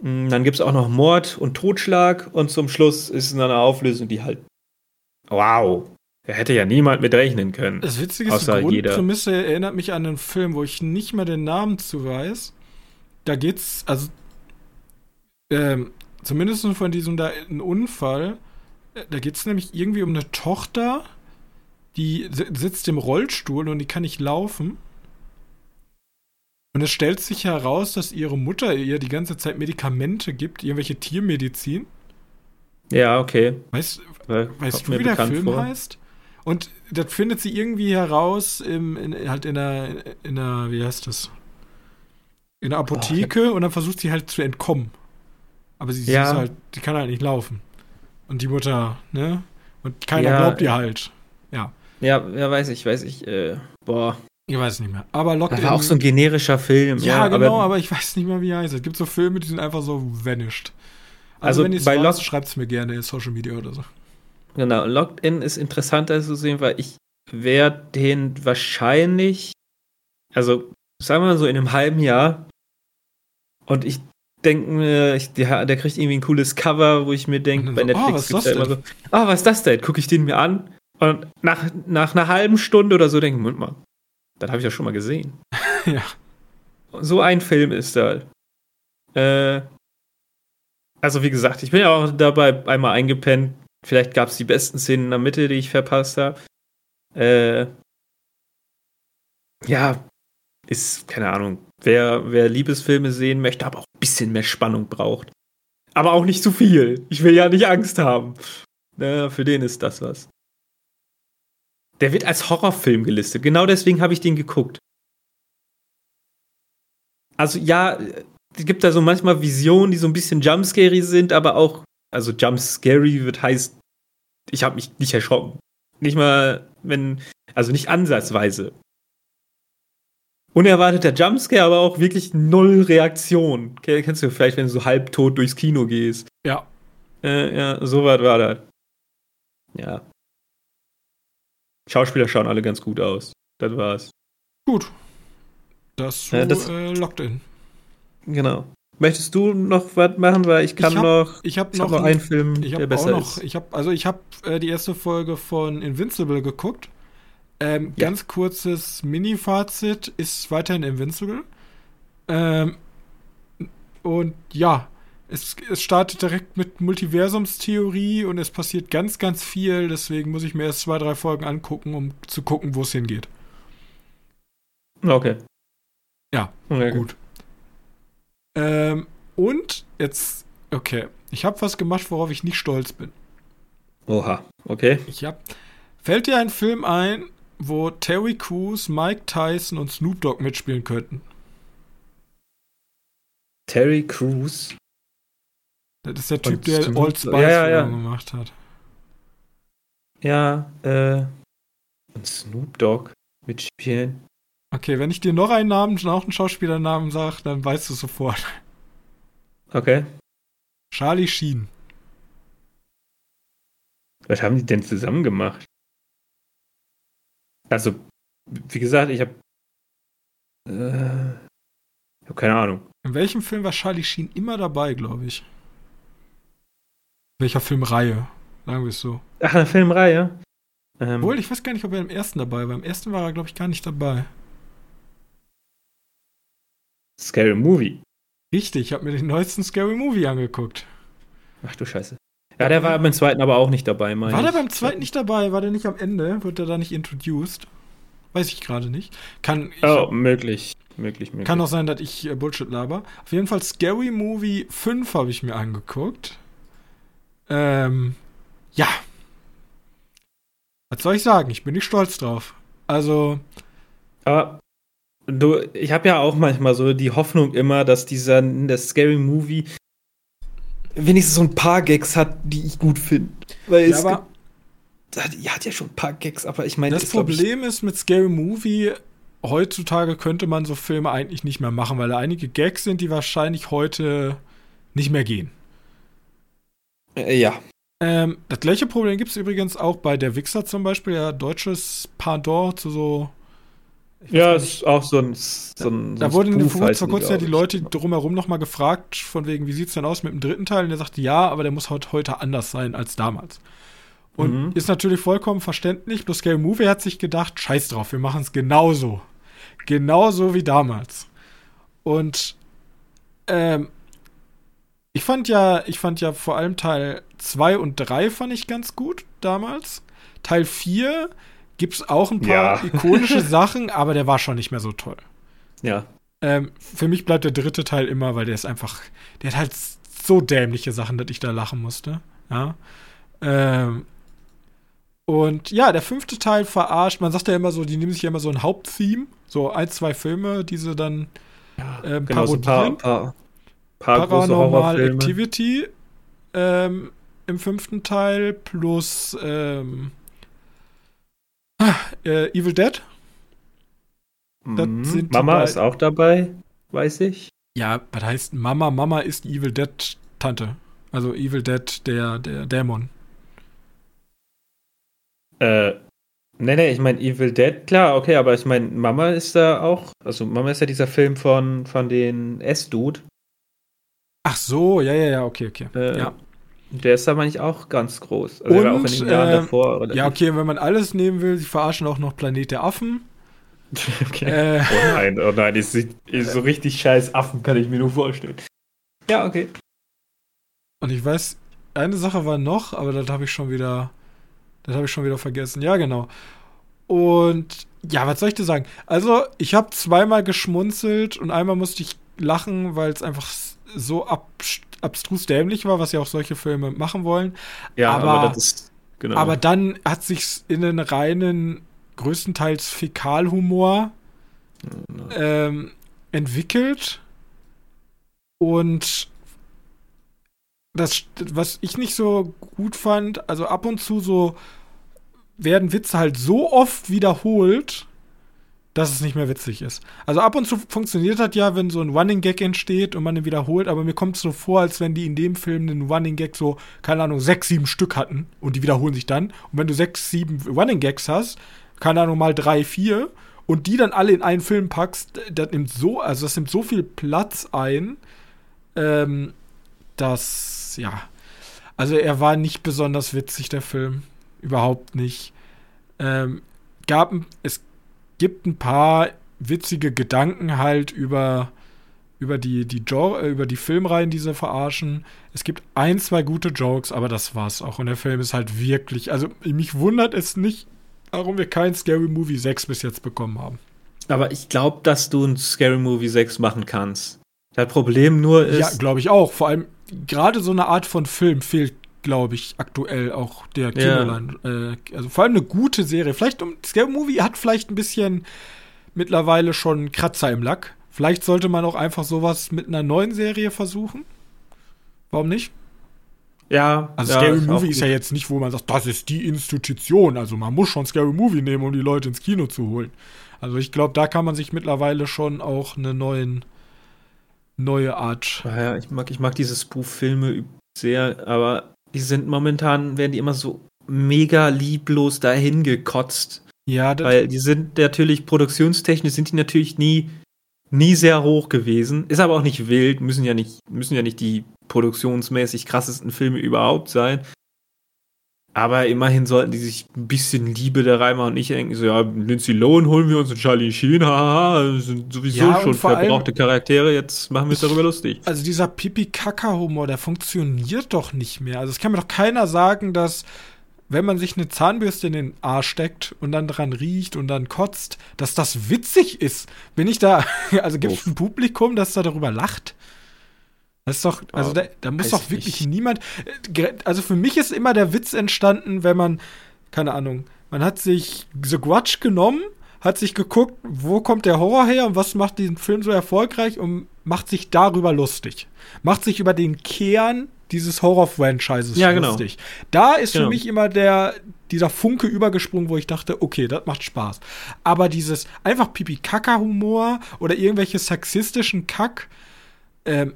Mm, dann gibt es auch noch Mord und Totschlag und zum Schluss ist eine Auflösung, die halt. Wow! Da hätte ja niemand mit rechnen können. Das Witzige ist, die Grundprämisse erinnert mich an einen Film, wo ich nicht mehr den Namen zu weiß. Da geht's, also ähm, zumindest von diesem da einen Unfall. Da geht es nämlich irgendwie um eine Tochter, die sitzt im Rollstuhl und die kann nicht laufen. Und es stellt sich heraus, dass ihre Mutter ihr die ganze Zeit Medikamente gibt, irgendwelche Tiermedizin. Ja, okay. Weißt, äh, weißt du, wie der Film vor. heißt? Und das findet sie irgendwie heraus im, in, halt in der, in der, wie heißt das? In der Apotheke Ach, und dann versucht sie halt zu entkommen. Aber sie, ja. sie halt, die kann halt nicht laufen. Und die Mutter, ne? Und keiner ja. glaubt ihr halt. Ja. Ja, ja, weiß ich, weiß ich. Äh, boah. Ich weiß nicht mehr. Aber Locked Das war auch so ein generischer Film. Ja, ja genau, aber, aber, ich weiß nicht mehr, wie er heißt. Es gibt so Filme, die sind einfach so vanished. Also, also wenn ihr es weiß, schreibt es mir gerne in Social Media oder so. Genau, Locked In ist interessanter zu sehen, weil ich werde den wahrscheinlich, also sagen wir mal so in einem halben Jahr, und ich denke mir, der, der, kriegt irgendwie ein cooles Cover, wo ich mir denke, bei Netflix oh, ist das immer so, ah, oh, was ist das denn? Gucke ich den mir an und nach, nach einer halben Stunde oder so denke ich, Moment mal, das habe ich ja schon mal gesehen. ja. So ein Film ist da. Äh, also wie gesagt, ich bin ja auch dabei einmal eingepennt. Vielleicht gab es die besten Szenen in der Mitte, die ich verpasst habe. Äh, ja, ist, keine Ahnung, wer, wer Liebesfilme sehen möchte, aber auch ein bisschen mehr Spannung braucht. Aber auch nicht zu viel. Ich will ja nicht Angst haben. Na, für den ist das was. Der wird als Horrorfilm gelistet. Genau deswegen habe ich den geguckt. Also ja, es gibt da so manchmal Visionen, die so ein bisschen jumpscary sind, aber auch, also jumpscary wird heißt, ich habe mich nicht erschrocken. Nicht mal, wenn, also nicht ansatzweise. Unerwarteter Jumpscare, aber auch wirklich null Reaktion. Kennst du vielleicht, wenn du so halbtot durchs Kino gehst? Ja. Äh, ja, so was war das. Ja. Schauspieler schauen alle ganz gut aus. Das war's. Gut. Das, ja, das äh, Locked In. Genau. Möchtest du noch was machen, weil ich kann ich hab, noch. Ich habe noch, hab noch einen Film, ich der besser noch, ist. Ich habe also ich habe äh, die erste Folge von Invincible geguckt. Ähm, ja. Ganz kurzes Mini-Fazit ist weiterhin Invincible. Ähm, und ja, es, es startet direkt mit Multiversumstheorie und es passiert ganz, ganz viel. Deswegen muss ich mir erst zwei, drei Folgen angucken, um zu gucken, wo es hingeht. Okay. Ja, okay. gut. Ähm, und jetzt, okay, ich habe was gemacht, worauf ich nicht stolz bin. Oha, okay. Ich hab, fällt dir ein Film ein, wo Terry Crews, Mike Tyson und Snoop Dogg mitspielen könnten. Terry Crews? Das ist der Typ, und der Snoop Old Spice ja, ja, ja. gemacht hat. Ja, äh. Und Snoop Dogg mitspielen. Okay, wenn ich dir noch einen Namen, noch einen Schauspielernamen sage, dann weißt du sofort. Okay. Charlie Sheen. Was haben die denn zusammen gemacht? Also, wie gesagt, ich habe. Äh, ich habe keine Ahnung. In welchem Film war Charlie Sheen immer dabei, glaube ich? Welcher Filmreihe? Sagen wir es so. Ach, eine Filmreihe? Ähm, Obwohl, ich weiß gar nicht, ob er im ersten dabei war. Im ersten war er, glaube ich, gar nicht dabei. Scary Movie. Richtig, ich habe mir den neuesten Scary Movie angeguckt. Ach du Scheiße. Ja, der war beim zweiten aber auch nicht dabei, meine War der beim zweiten nicht dabei? War der nicht am Ende? Wird der da nicht introduced? Weiß ich gerade nicht. Kann ich, oh, möglich. Möglich, möglich. Kann auch sein, dass ich äh, Bullshit laber. Auf jeden Fall Scary Movie 5 habe ich mir angeguckt. Ähm, ja. Was soll ich sagen? Ich bin nicht stolz drauf. Also. Aber du, ich habe ja auch manchmal so die Hoffnung immer, dass dieser der Scary Movie wenigstens so ein paar Gags hat, die ich gut finde. Weil Ja, es aber die hat ja schon ein paar Gags, aber ich meine, das ist, Problem ist mit Scary Movie, heutzutage könnte man so Filme eigentlich nicht mehr machen, weil da einige Gags sind, die wahrscheinlich heute nicht mehr gehen. Äh, ja. Ähm, das gleiche Problem gibt es übrigens auch bei Der Wichser zum Beispiel, ja, deutsches Pendant zu so. Ja, es ist auch so ein. So ein so Da ein wurden Spoof vor, vor kurzem ja die. Leute drumherum nochmal gefragt, von wegen, wie sieht's denn aus mit dem dritten Teil? Und der sagte, ja, aber der muss heute, heute anders sein als damals. Und Mhm. ist natürlich vollkommen verständlich, bloß Scary Movie hat sich gedacht, scheiß drauf, wir machen es genauso. Genauso wie damals. Und ähm, ich fand ja, ich fand ja vor allem Teil 2 und 3 fand ich ganz gut damals. Teil 4 gibt's auch ein paar Ja. ikonische Sachen, aber der war schon nicht mehr so toll. Ja. Ähm, für mich bleibt der dritte Teil immer, weil der ist einfach, der hat halt so dämliche Sachen, dass ich da lachen musste. Ja. Ähm, und ja, der fünfte Teil verarscht. Man sagt ja immer so, die nehmen sich ja immer so ein Haupttheme, so ein, zwei Filme, die sie dann ähm, Genau, so ein paar, parodieren. paar, paar Paranormal. Activity ähm, im fünften Teil plus ähm, äh, Evil Dead. Mhm. Mama ist auch dabei, weiß ich. Ja, was heißt Mama? Mama ist Evil Dead Tante. Also Evil Dead, der, der Dämon. Äh, nee, nee, ich meine Evil Dead, klar, okay, aber ich meine, Mama ist da auch, also Mama ist ja dieser Film von, von den S-Dude. Ach so, ja, ja, ja, okay, okay. Äh, ja. Der ist da, meine ich, auch ganz groß. Also war auch in Und, den Jahren äh, davor. ja, okay, wenn man alles nehmen will, sie verarschen auch noch Planet der Affen. okay. Äh, Oh nein, oh nein, ist, ist so richtig scheiß Affen, kann ich mir nur vorstellen. Ja, okay. und ich weiß, eine Sache war noch, aber das habe ich schon wieder, das habe ich schon wieder vergessen. Ja, genau. Und ja, was soll ich dir sagen? Also, ich habe zweimal geschmunzelt und einmal musste ich lachen, weil es einfach so ab, abstrus dämlich war, was ja auch solche Filme machen wollen. Ja, aber, Aber- ist, genau. Aber dann hat sich's in den reinen, größtenteils Fäkalhumor ähm, entwickelt. Und das, was ich nicht so gut fand, also ab und zu so werden Witze halt so oft wiederholt, dass es nicht mehr witzig ist. Also ab und zu funktioniert das ja, wenn so ein Running Gag entsteht und man den wiederholt, aber mir kommt es so vor, als wenn die in dem Film einen Running Gag so, keine Ahnung, sechs, sieben Stück hatten und die wiederholen sich dann. Und wenn du sechs, sieben Running Gags hast, keine Ahnung, mal drei, vier und die dann alle in einen Film packst, das nimmt so, also das nimmt so viel Platz ein, ähm, dass, ja, also er war nicht besonders witzig, der Film. Überhaupt nicht. Ähm, gab, es gibt ein paar witzige Gedanken halt über, über die, die Genre, äh, über die Filmreihen, die sie verarschen. Es gibt ein, zwei gute Jokes, aber das war's auch. Und der Film ist halt wirklich, also mich wundert es nicht, warum wir keinen Scary Movie 6 bis jetzt bekommen haben. aber ich glaube, dass du ein Scary Movie 6 machen kannst. Das Problem nur ist. Ja, glaube ich auch. Vor allem gerade so eine Art von Film fehlt, glaube ich, aktuell auch der. Kinoland. Äh, also vor allem eine gute Serie. Vielleicht, um, Scary Movie hat vielleicht ein bisschen mittlerweile schon Kratzer im Lack. Vielleicht sollte man auch einfach sowas mit einer neuen Serie versuchen. Warum nicht? ja, Also ja, Scary Movie ist ja jetzt nicht, wo man sagt, das ist die Institution. Also man muss schon Scary Movie nehmen, um die Leute ins Kino zu holen. Also ich glaube, da kann man sich mittlerweile schon auch eine neuen, neue Art. Ja, ich mag, ich mag diese Spoof-Filme sehr, aber die sind momentan, werden die immer so mega lieblos dahin gekotzt. Ja, das, Weil die sind natürlich, produktionstechnisch sind die natürlich nie, nie sehr hoch gewesen. Ist aber auch nicht wild, müssen ja nicht, müssen ja nicht die produktionsmäßig krassesten Filme überhaupt sein. Aber immerhin sollten die sich ein bisschen Liebe da reinmachen und nicht denken, so, ja, Lindsay Lohan holen wir uns und Charlie Sheen, haha, sind sowieso Ja, schon vor allem- verbrauchte Charaktere, jetzt machen wir es darüber lustig. Also dieser Pipi-Kaka-Humor, der funktioniert doch nicht mehr. Also es kann mir doch keiner sagen, dass wenn man sich eine Zahnbürste in den Arsch steckt und dann dran riecht und dann kotzt, dass das witzig ist. Bin ich da, also gibt es ein Publikum, das da darüber lacht? Das ist doch, also Ah, da, da muss doch ich wirklich nicht. niemand, äh, also für mich ist immer der Witz entstanden, wenn man, keine Ahnung, man hat sich The Grudge genommen, hat sich geguckt, wo kommt der Horror her und was macht diesen Film so erfolgreich und macht sich darüber lustig. Macht sich über den Kern dieses Horror-Franchises Ja, genau. lustig. Da ist für Genau. mich immer der, dieser Funke übergesprungen, wo ich dachte, okay, das macht Spaß. Aber dieses einfach Pipi-Kaka-Humor oder irgendwelche sexistischen Kack, ähm,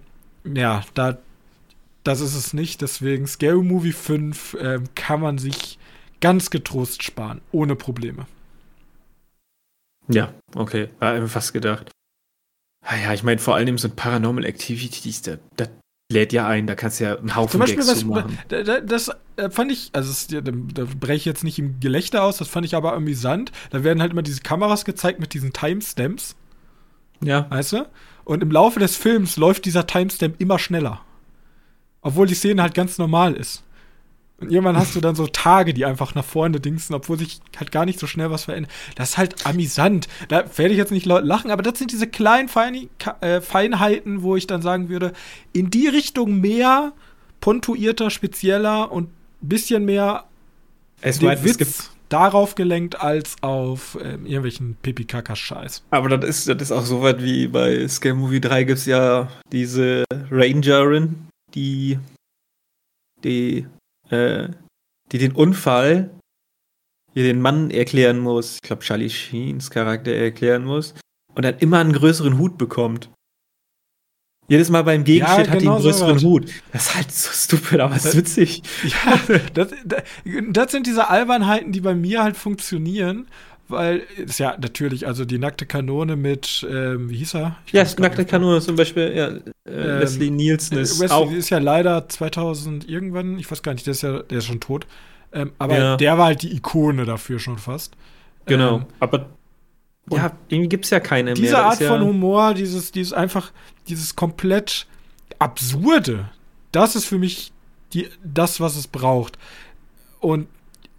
ja, da, das ist es nicht. Deswegen Scary Movie 5 ähm, kann man sich ganz getrost sparen, ohne Probleme. Ja, okay. War mir fast gedacht. Ah ja, ich meine, vor allem so ein Paranormal Activities, das, das lädt ja ein, da kannst du ja einen Haufen Zum Beispiel, Gags was, machen. da- da- das äh, fand ich, also es, da, da breche ich jetzt nicht im Gelächter aus, das fand ich aber amüsant. Da werden halt immer diese Kameras gezeigt mit diesen Timestamps, Ja. weißt du? Und im Laufe des Films läuft dieser Timestamp immer schneller. Obwohl die Szene halt ganz normal ist. Und irgendwann hast du dann so Tage, die einfach nach vorne dingsen, obwohl sich halt gar nicht so schnell was verändert. Das ist halt amüsant. Da werde ich jetzt nicht laut lachen, aber das sind diese kleinen Feini äh, Feinheiten, wo ich dann sagen würde, in die Richtung mehr pontuierter, spezieller und ein bisschen mehr Es, den mein, es gibt, darauf gelenkt, als auf ähm, irgendwelchen Pipi-Kaka-Scheiß. aber das ist, das ist auch so weit wie bei Scare Movie 3 gibt es ja diese Rangerin, die, die, äh, die den Unfall, die den Mann erklären muss, ich glaube Charlie Sheens Charakter erklären muss, und dann immer einen größeren Hut bekommt. Jedes Mal beim Gegenschnitt Ja, hat die genau einen größeren sowas. Hut. Das ist halt so stupid, aber es ist witzig. Ja, das, das, das sind diese Albernheiten, die bei mir halt funktionieren, weil ist ja natürlich, also die nackte Kanone mit, ähm, wie hieß er? Ich Ja, nackte. Kanone zum Beispiel, ja, äh, Ähm, Leslie Nielsen ist Wesley auch. ist ja leider 2000 irgendwann, ich weiß gar nicht, der ist ja, der ist schon tot. Ähm, aber Ja. der war halt die Ikone dafür schon fast. Genau. Ähm, aber ja, irgendwie gibt es ja keine diese mehr. Das Art von ja, Humor, dieses, dieses einfach, dieses komplett absurde, das ist für mich die, das, was es braucht. Und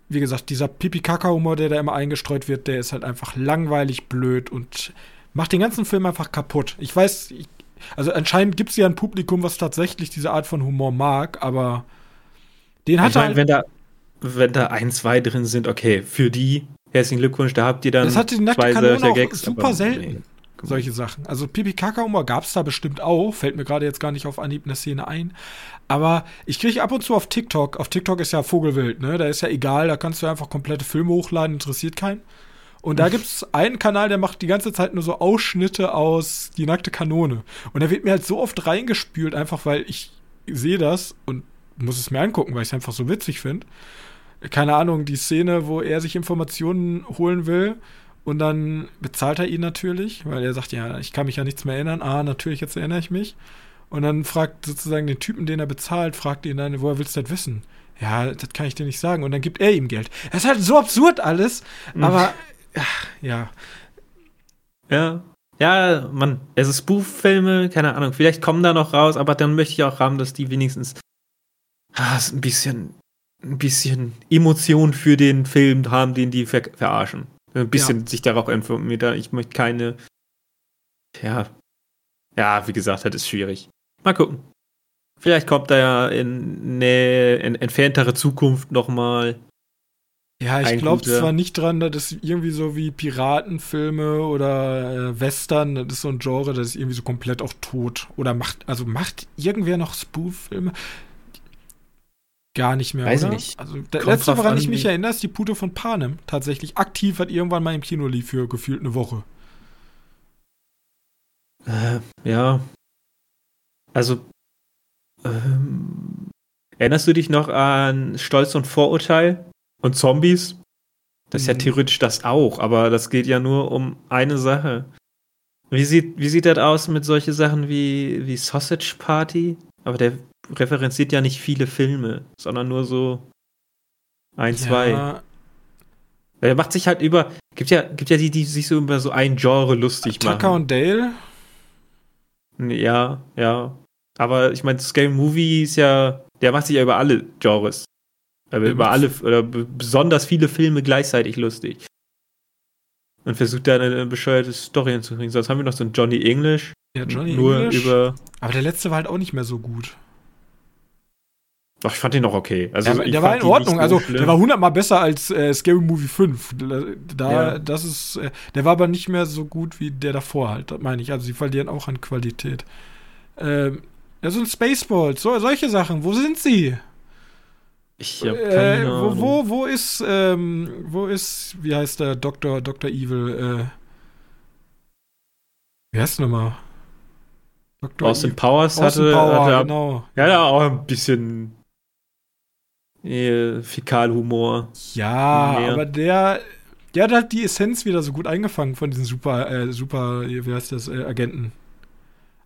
wie gesagt, dieser Pipi-Kaka-Humor, der da immer eingestreut wird, der ist halt einfach langweilig, blöd und macht den ganzen Film einfach kaputt. Ich weiß, ich, also anscheinend gibt es ja ein Publikum, was tatsächlich diese Art von Humor mag, aber den hat Ich er meine, halt, wenn da, wenn da ein, zwei drin sind, okay, für die herzlichen Glückwunsch, da habt ihr dann Das hatte die nackte Kanone auch Gags, super selten. nee. solche Sachen. Also Pipi-Kaka-Humor gab es da bestimmt auch, fällt mir gerade jetzt gar nicht auf Anhieb eine Szene ein. Aber ich kriege ab und zu auf TikTok, auf TikTok ist ja Vogelwild, ne? Da ist ja egal, da kannst du einfach komplette Filme hochladen, interessiert keinen. Und da gibt es einen Kanal, der macht die ganze Zeit nur so Ausschnitte aus Die nackte Kanone. Und da wird mir halt so oft reingespült, einfach weil ich sehe das und muss es mir angucken, weil ich es einfach so witzig finde. Keine Ahnung, die Szene, wo er sich Informationen holen will und dann bezahlt er ihn natürlich, weil er sagt, ja, ich kann mich ja nichts mehr erinnern. Ah, natürlich, jetzt erinnere ich mich. Und dann fragt sozusagen den Typen, den er bezahlt, fragt ihn dann, woher willst du das wissen? Ja, das kann ich dir nicht sagen. Und dann gibt er ihm Geld. Das ist halt so absurd alles, aber ach, ja. Ja. Ja, Mann, also Spoof-Filme, keine Ahnung, vielleicht kommen da noch raus, aber dann möchte ich auch haben, dass die wenigstens ah, ein bisschen, ein bisschen Emotion für den Film haben, den die ver verarschen. Ein bisschen sich darauf informieren. Ich möchte keine, ja, ja, wie gesagt, das ist schwierig. Mal gucken. Vielleicht kommt da ja in, ne, in entferntere Zukunft noch mal Ja, ich glaube zwar nicht dran, dass es irgendwie so wie Piratenfilme oder äh, Western, das ist so ein Genre, das ist irgendwie so komplett auch tot. Oder macht, also macht irgendwer noch Spoof-Filme? Gar nicht mehr, Weiß oder? nicht. Also der Kommt letzte, woran an, ich mich erinnere, ist die Pute von Panem. Tatsächlich aktiv hat irgendwann mal im Kino lief für gefühlt eine Woche. Äh, ja. Also, ähm, erinnerst du dich noch an Stolz und Vorurteil und Zombies? Das ist ja Mhm. theoretisch das auch, aber das geht ja nur um eine Sache. Wie sieht, wie sieht das aus mit solchen Sachen wie, wie Sausage Party? Aber der referenziert ja nicht viele Filme, sondern nur so ein, zwei. Ja, Er macht sich halt über, gibt ja, gibt ja die, die sich so über so ein Genre lustig machen. Tucker und Dale. Ja, ja. Aber ich meine, Scale Movie ist ja, der macht sich ja über alle Genres. Der über macht- alle, oder besonders viele Filme gleichzeitig lustig. Und versucht da eine bescheuerte Story hinzukriegen. Sonst haben wir noch so einen Johnny English. Ja, Johnny nur English. über. Aber der letzte war halt auch nicht mehr so gut. Ach, ich fand den noch okay. Also, der, ich der war in Ordnung. also, schlimm. der war hundertmal besser als äh, Scary Movie 5. Da, Ja. das ist, äh, der war aber nicht mehr so gut wie der davor halt, das meine ich. Also, sie verlieren auch an Qualität. Ähm, Ja, so ein Spaceball, so, solche Sachen. Wo sind sie? Ich hab Äh, keine wo, Ahnung. wo, wo ist, ähm, wo ist, wie heißt der Dr. Dr. Evil, äh, wie heißt der nochmal? Dr. Austin Evil. Powers Austin hatte, Power, hatte genau. ja, ja auch ein bisschen äh, Fäkalhumor. Ja, Mehr. aber der, der hat halt die Essenz wieder so gut eingefangen von diesen super, äh, super, wie heißt das, äh, Agenten.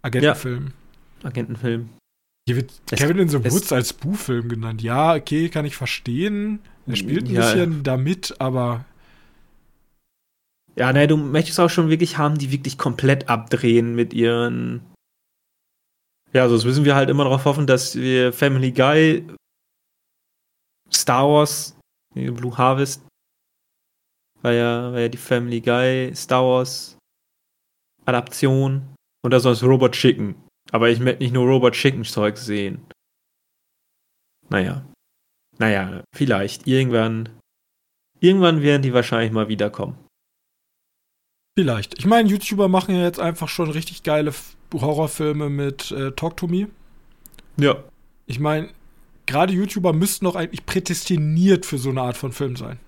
Agentenfilm. Agentenfilm. Hier wird Es- Kevin in the Woods als Buchfilm genannt. Ja, okay, kann ich verstehen. Er spielt ein Ja, bisschen damit, aber Ja, ne, du möchtest auch schon wirklich haben, die wirklich komplett abdrehen mit ihren. Ja, sonst müssen wir halt immer darauf hoffen, dass wir Family Guy, Star Wars, Blue Harvest, war ja, war ja die Family Guy, Star Wars Adaption oder sonst Robot Chicken. Aber ich möchte nicht nur Robot Chicken Zeug sehen. Naja. Naja, vielleicht. Irgendwann. Irgendwann werden die wahrscheinlich mal wiederkommen. vielleicht. Ich meine, YouTuber machen ja jetzt einfach schon richtig geile Horrorfilme mit äh, Talk to Me. Ja. Ich meine, gerade YouTuber müssten doch eigentlich prädestiniert für so eine Art von Film sein.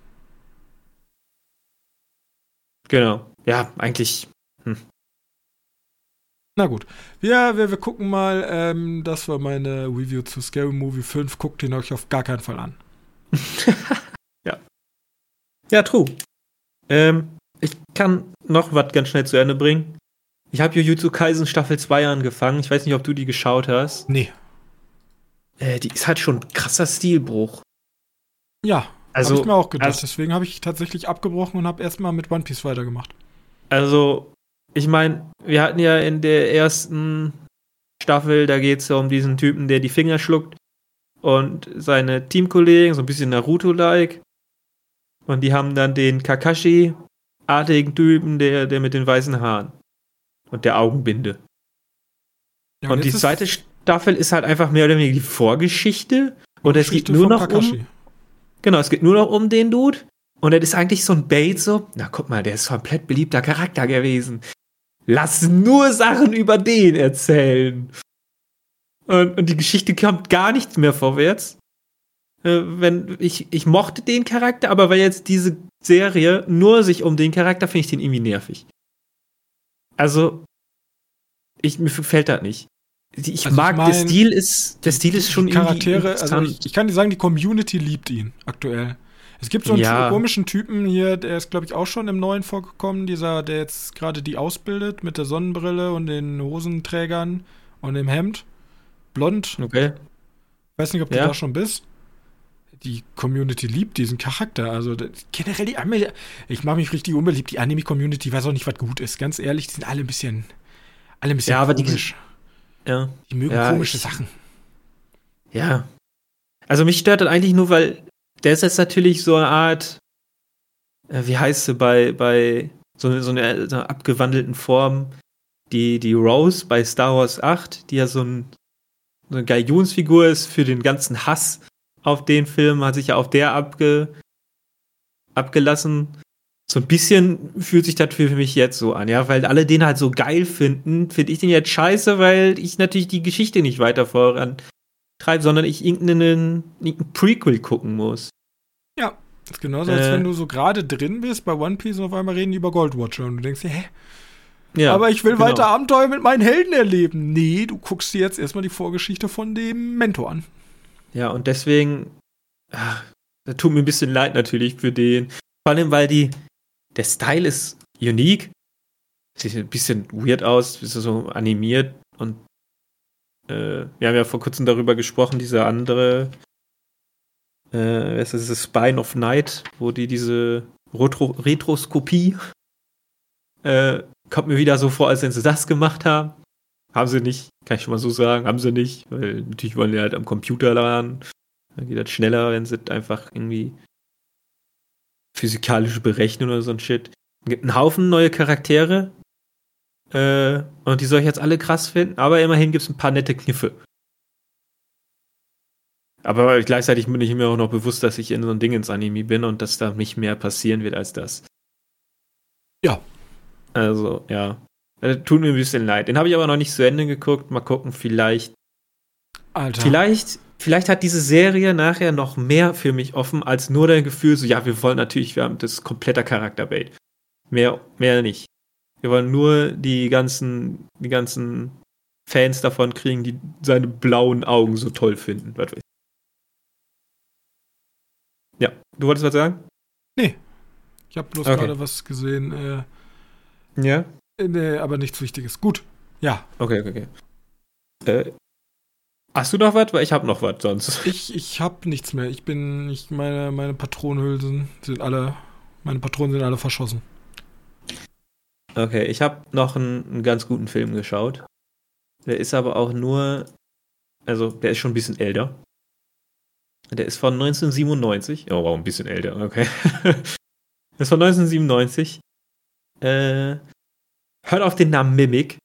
Genau. Ja, eigentlich. Na gut. Wir, wir, wir gucken mal. Ähm, das war meine Review zu Scary Movie 5. Guckt ihn euch auf gar keinen Fall an. Ja, true. Ähm, ich kann noch was ganz schnell zu Ende bringen. Ich habe Jujutsu Kaisen Staffel 2 angefangen. Ich weiß nicht, ob du die geschaut hast. Nee. Äh, die ist halt schon ein krasser Stilbruch. Ja, Also, habe ich mir auch gedacht. also- Deswegen habe ich tatsächlich abgebrochen und habe erstmal mit One Piece weitergemacht. also ich meine, wir hatten ja in der ersten Staffel, da geht es ja um diesen Typen, der die Finger schluckt und seine Teamkollegen, so ein bisschen Naruto-like. Und die haben dann den Kakashi-artigen Typen, der, der mit den weißen Haaren und der Augenbinde. Ja, und die jetzt ist zweite Staffel ist halt einfach mehr oder weniger die Vorgeschichte. Und es geht nur noch Kakashi. um. Genau, es geht nur noch um den Dude. Und das ist eigentlich so ein Bait, so, na guck mal, der ist komplett beliebter Charakter gewesen. Lass nur Sachen über den erzählen. Und, und die Geschichte kommt gar nichts mehr vorwärts. Äh, wenn, ich, ich mochte den Charakter, aber weil jetzt diese Serie nur sich um den Charakter, finde ich den irgendwie nervig. Also, ich, mir gefällt das nicht. Ich Also ich mag, der mein, Stil ist, der Stil ist schon Charaktere, also ich, ich kann dir sagen, die Community liebt ihn aktuell. Es gibt so einen Ja. komischen Typen hier, der ist, glaube ich, auch schon im Neuen vorgekommen, dieser, der jetzt gerade die ausbildet mit der Sonnenbrille und den Hosenträgern und dem Hemd. Blond. Okay. Weiß nicht, ob du Ja. da schon bist. Die Community liebt diesen Charakter. Also das- generell die Anime, ich mache mich richtig unbeliebt. Die Anime-Community weiß auch nicht, was gut ist. Ganz ehrlich, die sind alle ein bisschen, alle ein bisschen Ja, aber die- komisch. Ja. Die, mögen Ja, komische ich- Sachen. Ja. Also mich stört das eigentlich nur, weil der ist jetzt natürlich so eine Art, äh, wie heißt sie bei, bei so, eine- so, eine, so einer abgewandelten Form, die, die Rose bei Star Wars 8, die ja so, ein, so eine Galionsfigur ist für den ganzen Hass auf den Film, hat sich ja auf der abge, abgelassen. So ein bisschen fühlt sich das für mich jetzt so an, ja, weil alle den halt so geil finden, finde ich den jetzt scheiße, weil ich natürlich die Geschichte nicht weiter vorantreibe, sondern ich irgendeinen, irgendeinen Prequel gucken muss. Das ist genauso, als Äh. wenn du so gerade drin bist bei One Piece und auf einmal reden die über Goldwatcher und du denkst hä? Ja, aber ich will genau. weiter Abenteuer mit meinen Helden erleben. Nee, du guckst dir jetzt erstmal die Vorgeschichte von dem Mentor an. Ja, und deswegen, ach, das tut mir ein bisschen leid natürlich für den. Vor allem, weil die, der Style ist unique. Sieht ein bisschen weird aus, ist so animiert und äh, wir haben ja vor kurzem darüber gesprochen, diese andere, äh, wer ist das, Spine of Night, wo die diese Retro Retroskopie äh, kommt mir wieder so vor, als wenn sie das gemacht haben. Haben sie nicht, kann ich schon mal so sagen, haben sie nicht, weil natürlich wollen die halt am Computer lernen. Dann geht das schneller, wenn sie einfach irgendwie physikalisch berechnen oder so ein Shit. Es gibt einen Haufen neue Charaktere. Äh, und die soll ich jetzt alle krass finden, aber immerhin gibt es ein paar nette Kniffe. Aber gleichzeitig bin ich mir auch noch bewusst, dass ich in so ein Ding ins Anime bin und dass da nicht mehr passieren wird als das. Ja. Also, ja. Äh, tut mir ein bisschen leid. Den habe ich aber noch nicht zu Ende geguckt. Mal gucken, vielleicht Alter. Vielleicht, vielleicht hat diese Serie nachher noch mehr für mich offen, als nur dein Gefühl, so, ja, wir wollen natürlich, wir haben das kompletter Charakterbait. Mehr, mehr nicht. Wir wollen nur die ganzen, die ganzen Fans davon kriegen, die seine blauen Augen so toll finden. Was weiß ich. Ja, du wolltest was sagen? Nee. Ich habe bloß Okay. gerade was gesehen, äh, Ja. nee, aber nichts Wichtiges. Gut. Ja, Okay, okay, okay. Äh, hast du noch was? Weil ich habe noch was sonst. ich, ich habe nichts mehr. Ich bin, ich, meine, meine Patronenhülsen sind alle, meine Patronen sind alle verschossen. Okay, ich habe noch einen, einen ganz guten Film geschaut. Der ist aber auch nur, also der ist schon ein bisschen älter. Der ist von 1997. Oh, wow, ein bisschen älter, okay. der ist von 1997. Äh, hört auf den Namen Mimic.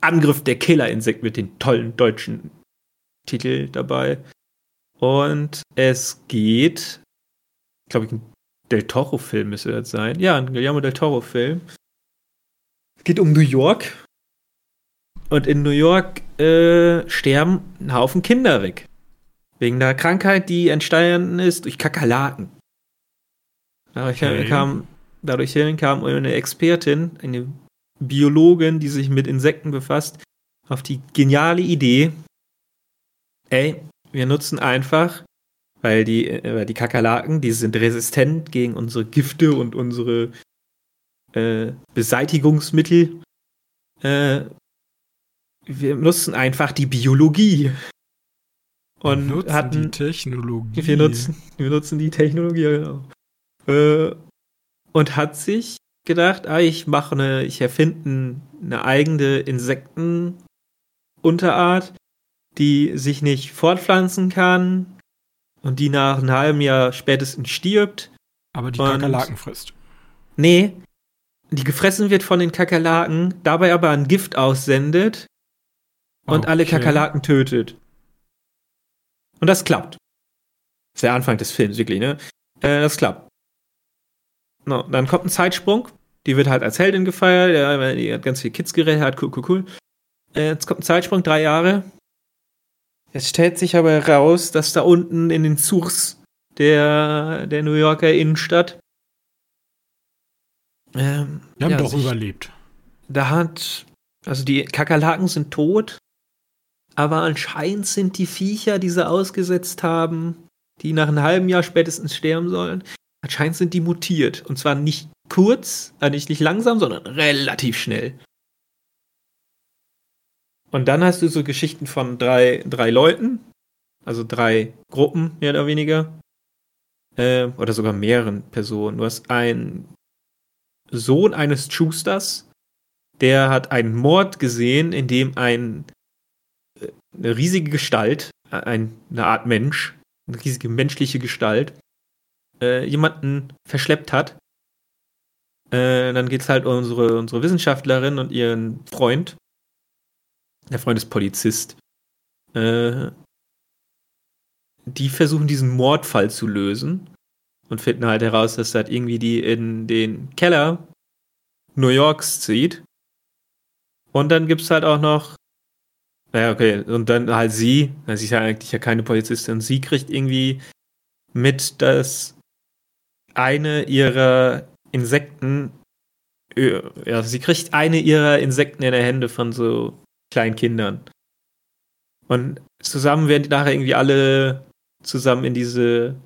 Angriff der Killerinsekt mit den tollen deutschen Titel dabei. Und es geht, glaube ich, ein Del Toro-Film müsste das sein. Ja, ein Guillermo Del Toro-Film. Es geht um New York. Und in New York äh, sterben ein Haufen Kinder weg. Wegen einer Krankheit, die entstanden ist durch Kakerlaken. Dadurch, Okay. kam, dadurch hin kam eine Expertin, eine Biologin, die sich mit Insekten befasst, auf die geniale Idee, ey, wir nutzen einfach, weil die, äh, weil die Kakerlaken, die sind resistent gegen unsere Gifte und unsere äh, Beseitigungsmittel. Äh, wir nutzen einfach die Biologie. Und nutzen die hatten, Technologie. wir nutzen, wir nutzen die Technologie, genau. Äh, und hat sich gedacht, ah, ich mache eine, ich erfinde eine eigene Insektenunterart, die sich nicht fortpflanzen kann und die nach einem halben Jahr spätestens stirbt. Aber die Kakerlaken frisst. Nee, die gefressen wird von den Kakerlaken, dabei aber ein Gift aussendet und alle Okay. Kakerlaken tötet. Und das klappt. Das ist der Anfang des Films, wirklich, ne? Äh, das klappt. No, dann kommt ein Zeitsprung. Die wird halt als Heldin gefeiert. Ja, die hat ganz viele Kids gerettet. Hat cool, cool, cool. Äh, jetzt kommt ein Zeitsprung, drei Jahre. Es stellt sich aber heraus, dass da unten in den Zurs der, der New Yorker Innenstadt ähm, Wir haben ja, doch sich- überlebt. da hat, also die Kakerlaken sind tot, aber anscheinend sind die Viecher, die sie ausgesetzt haben, die nach einem halben Jahr spätestens sterben sollen, anscheinend sind die mutiert. Und zwar nicht kurz, äh, nicht, nicht langsam, sondern relativ schnell. Und dann hast du so Geschichten von drei, drei Leuten, also drei Gruppen, mehr oder weniger. Äh, oder sogar mehreren Personen. Du hast einen Sohn eines Schusters, der hat einen Mord gesehen, in dem ein, äh, eine riesige Gestalt, äh, ein, eine Art Mensch, eine riesige menschliche Gestalt, äh, jemanden verschleppt hat. Äh, dann geht's halt um unsere, unsere Wissenschaftlerin und ihren Freund. Der Freund ist Polizist. Äh, die versuchen diesen Mordfall zu lösen und finden halt heraus, dass das irgendwie die in den Keller New Yorks zieht. Und dann gibt's halt auch noch, naja, okay, und dann halt sie, sie ist ja eigentlich ja keine Polizistin, sie kriegt irgendwie mit, dass eine ihrer Insekten, ja, sie kriegt eine ihrer Insekten in der Hände von so kleinen Kindern. Und zusammen werden die nachher irgendwie alle zusammen in diese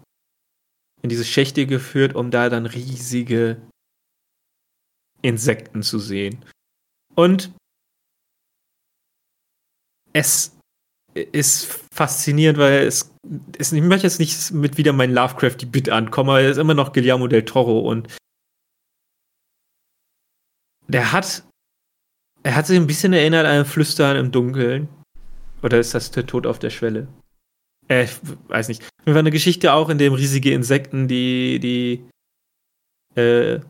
in diese Schächte geführt, um da dann riesige Insekten zu sehen. Und es ist faszinierend, weil es, es ich möchte jetzt nicht mit wieder mein Lovecraft Bit ankommen, aber er ist immer noch Guillermo del Toro und der hat er hat sich ein bisschen erinnert an ein Flüstern im Dunkeln. Oder ist das der Tod auf der Schwelle? Äh, ich weiß nicht. Mir war eine Geschichte auch, in dem riesige Insekten die, die, äh,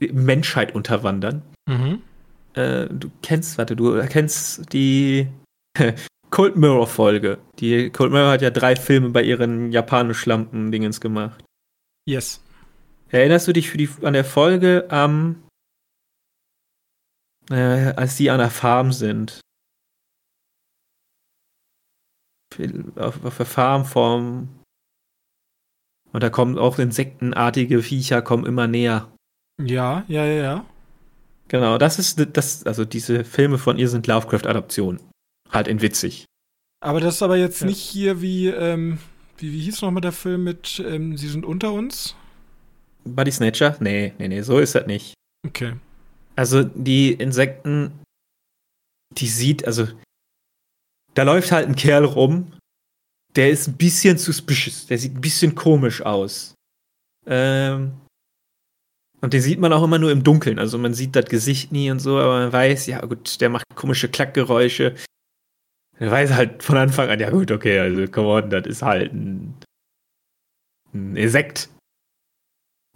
die Menschheit unterwandern. Mhm. Äh, du kennst, warte, du kennst die Cold Mirror Folge. Die Cold Mirror hat ja drei Filme bei ihren Japanisch-Lampen-Dingens gemacht. Yes. Erinnerst du dich für die, an der Folge am, äh, als die an der Farm sind? auf, auf der Farm vom. Und da kommen auch insektenartige Viecher kommen immer näher. Ja, ja, ja, ja. Genau, das ist das, also diese Filme von ihr sind Lovecraft-Adaptionen. Halt in witzig. Aber das ist aber jetzt ja. nicht hier wie, ähm, wie, wie hieß nochmal der Film mit ähm, Sie sind unter uns? Buddy Snatcher? Nee, nee, nee, so ist das nicht. Okay. Also die Insekten, die sieht, also da läuft halt ein Kerl rum, der ist ein bisschen suspicious, der sieht ein bisschen komisch aus. Ähm, und den sieht man auch immer nur im Dunkeln, also man sieht das Gesicht nie und so, aber man weiß, ja gut, der macht komische Klackgeräusche. Man weiß halt von Anfang an, ja gut, okay, also come on, das ist halt ein, ein Insekt.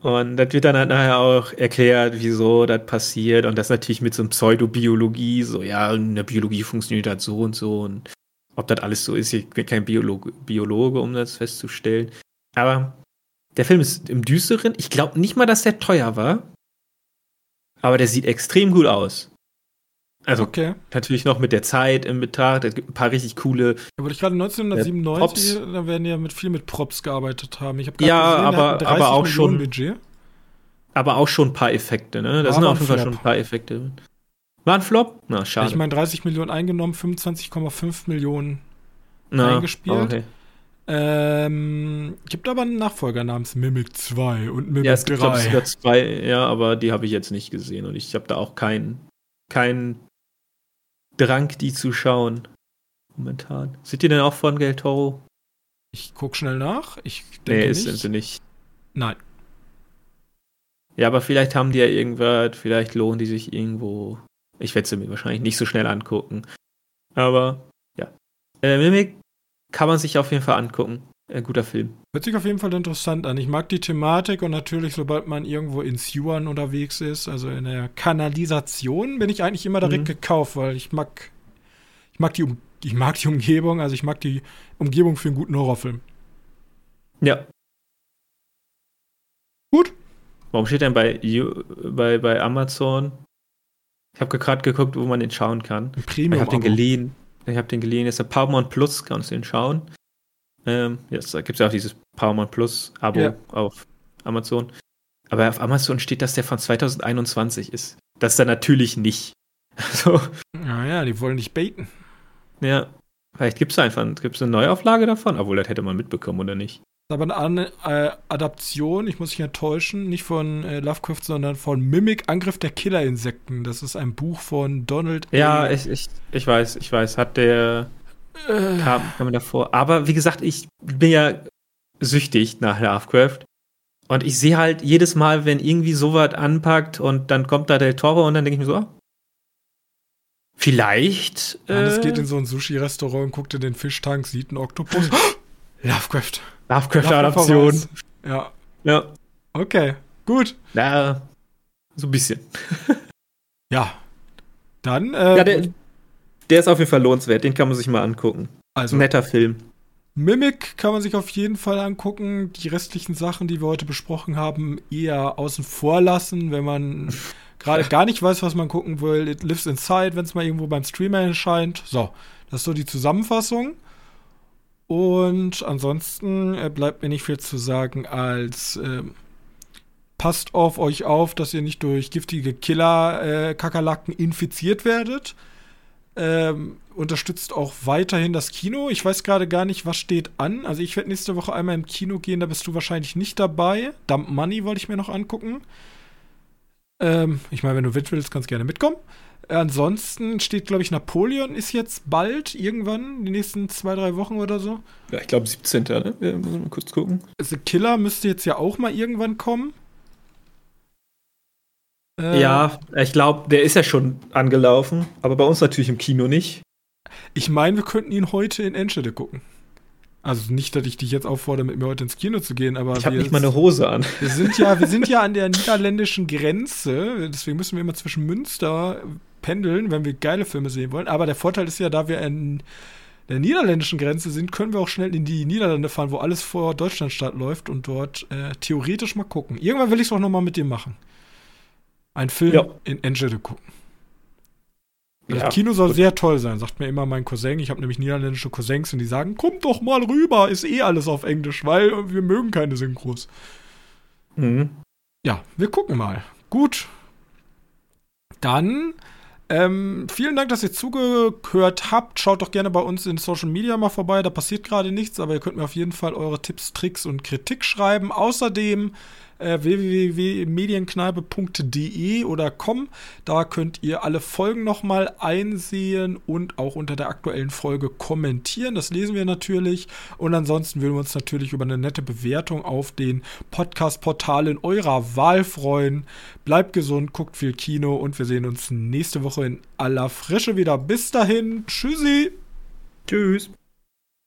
Und das wird dann halt nachher auch erklärt, wieso das passiert. Und das natürlich mit so einem Pseudobiologie, so, ja, in der Biologie funktioniert das so und so. Und ob das alles so ist, ich bin kein Biologe, Biologe, um das festzustellen. Aber der Film ist im Düsteren. Ich glaube nicht mal, dass der teuer war. Aber der sieht extrem gut aus. Also okay. natürlich noch mit der Zeit im Betracht. Es gibt ein paar richtig coole. Ja, ich gerade 1997, äh, da werden ja mit viel mit Props gearbeitet haben. Ich habe ja, gesehen, aber, aber auch schon Budget. Aber auch schon ein paar Effekte, ne? Da sind auf jeden Fall schon ein paar Effekte. War ein Flop? Na, schade. Ich meine, 30 Millionen eingenommen, 25,5 Millionen Na, eingespielt. Okay. Ähm, gibt aber einen Nachfolger namens Mimic 2 und Mimic ja, es 3. Gibt, sogar zwei, ja, aber die habe ich jetzt nicht gesehen und ich habe da auch keinen kein Drang, die zu schauen. Momentan. Sind die denn auch von Del Toro? Ich guck schnell nach. Ich denke nee, nicht. sind sie nicht. Nein. Ja, aber vielleicht haben die ja irgendwas, vielleicht lohnen die sich irgendwo. Ich werde sie mir wahrscheinlich nicht so schnell angucken. Aber ja. Äh, Mimic kann man sich auf jeden Fall angucken. Ein guter Film. Hört sich auf jeden Fall interessant an. Ich mag die Thematik und natürlich, sobald man irgendwo in Sewern unterwegs ist, also in der Kanalisation, bin ich eigentlich immer direkt mhm. gekauft, weil ich mag, ich mag die, um ich mag die Umgebung, also ich mag die Umgebung für einen guten Horrorfilm. Ja. Gut. Warum steht denn bei, bei, bei Amazon? Ich habe gerade geguckt, wo man den schauen kann. Premium. Ich habe den geliehen. Ich habe den geliehen. Ist der Paramount Plus, kannst du den schauen. Ähm, jetzt gibt es ja auch dieses Paramount Plus Abo ja. auf Amazon. Aber auf Amazon steht, dass der von 2021 ist. Das ist er natürlich nicht. Also, naja, die wollen nicht baiten. Ja, vielleicht gibt es einfach gibt's eine Neuauflage davon, obwohl das hätte man mitbekommen, oder nicht? Aber eine äh, Adaption, ich muss mich enttäuschen, nicht von äh, Lovecraft, sondern von Mimic Angriff der Killerinsekten. Das ist ein Buch von Donald. Ja, ich, ich, ich weiß, ich weiß. Hat der äh. kam, kam davor. Aber wie gesagt, ich bin ja süchtig nach Lovecraft. Und ich sehe halt jedes Mal, wenn irgendwie sowas anpackt und dann kommt da der Toro und dann denke ich mir so, ah, vielleicht. Hannes äh, geht in so ein Sushi-Restaurant und guckt in den Fischtank, sieht einen Oktopus. Lovecraft. Lovecraft-Adaption. Ja. Ja. Okay, gut. Na, so ein bisschen. ja. Dann. Äh, ja, der, der ist auf jeden Fall lohnenswert, den kann man sich mal angucken. Also. Netter Film. Mimic kann man sich auf jeden Fall angucken. Die restlichen Sachen, die wir heute besprochen haben, eher außen vor lassen, wenn man gerade gar nicht weiß, was man gucken will. It lives inside, wenn es mal irgendwo beim Streamer erscheint. So, das ist so die Zusammenfassung. Und ansonsten äh, bleibt mir nicht viel zu sagen als äh, passt auf euch auf, dass ihr nicht durch giftige Killer-Kakerlaken äh, infiziert werdet. Ähm, unterstützt auch weiterhin das Kino. Ich weiß gerade gar nicht, was steht an. Also ich werde nächste Woche einmal im Kino gehen, da bist du wahrscheinlich nicht dabei. Dump Money wollte ich mir noch angucken. Ähm, ich meine, wenn du willst, kannst du gerne mitkommen. Ansonsten steht, glaube ich, Napoleon ist jetzt bald, irgendwann, die nächsten zwei, drei Wochen oder so. Ja, ich glaube 17. Ne? Wir müssen mal kurz gucken. The Killer müsste jetzt ja auch mal irgendwann kommen. Äh, ja, ich glaube, der ist ja schon angelaufen, aber bei uns natürlich im Kino nicht. Ich meine, wir könnten ihn heute in Enschede gucken. Also nicht, dass ich dich jetzt auffordere, mit mir heute ins Kino zu gehen, aber ich habe nicht mal eine Hose an. Wir sind ja, wir sind ja an der niederländischen Grenze, deswegen müssen wir immer zwischen Münster pendeln, wenn wir geile Filme sehen wollen. Aber der Vorteil ist ja, da wir an der niederländischen Grenze sind, können wir auch schnell in die Niederlande fahren, wo alles vor Deutschland stattläuft und dort äh, theoretisch mal gucken. Irgendwann will ich es auch noch mal mit dir machen. Ein Film ja. in Enschede gucken. Das Ja, Kino soll sehr toll sein, sagt mir immer mein Cousin. Ich habe nämlich niederländische Cousins und die sagen, kommt doch mal rüber, ist eh alles auf Englisch, weil wir mögen keine Synchros. Mhm. Ja, wir gucken mal. Gut. Dann ähm, vielen Dank, dass ihr zugehört habt. Schaut doch gerne bei uns in Social Media mal vorbei. Da passiert gerade nichts, aber ihr könnt mir auf jeden Fall eure Tipps, Tricks und Kritik schreiben. Außerdem äh, www.medienkneipe.de oder com. Da könnt ihr alle Folgen nochmal einsehen und auch unter der aktuellen Folge kommentieren. Das lesen wir natürlich. Und ansonsten würden wir uns natürlich über eine nette Bewertung auf den Podcast-Portalen eurer Wahl freuen. Bleibt gesund, guckt viel Kino und wir sehen uns nächste Woche in aller Frische wieder. Bis dahin, tschüssi! Tschüss.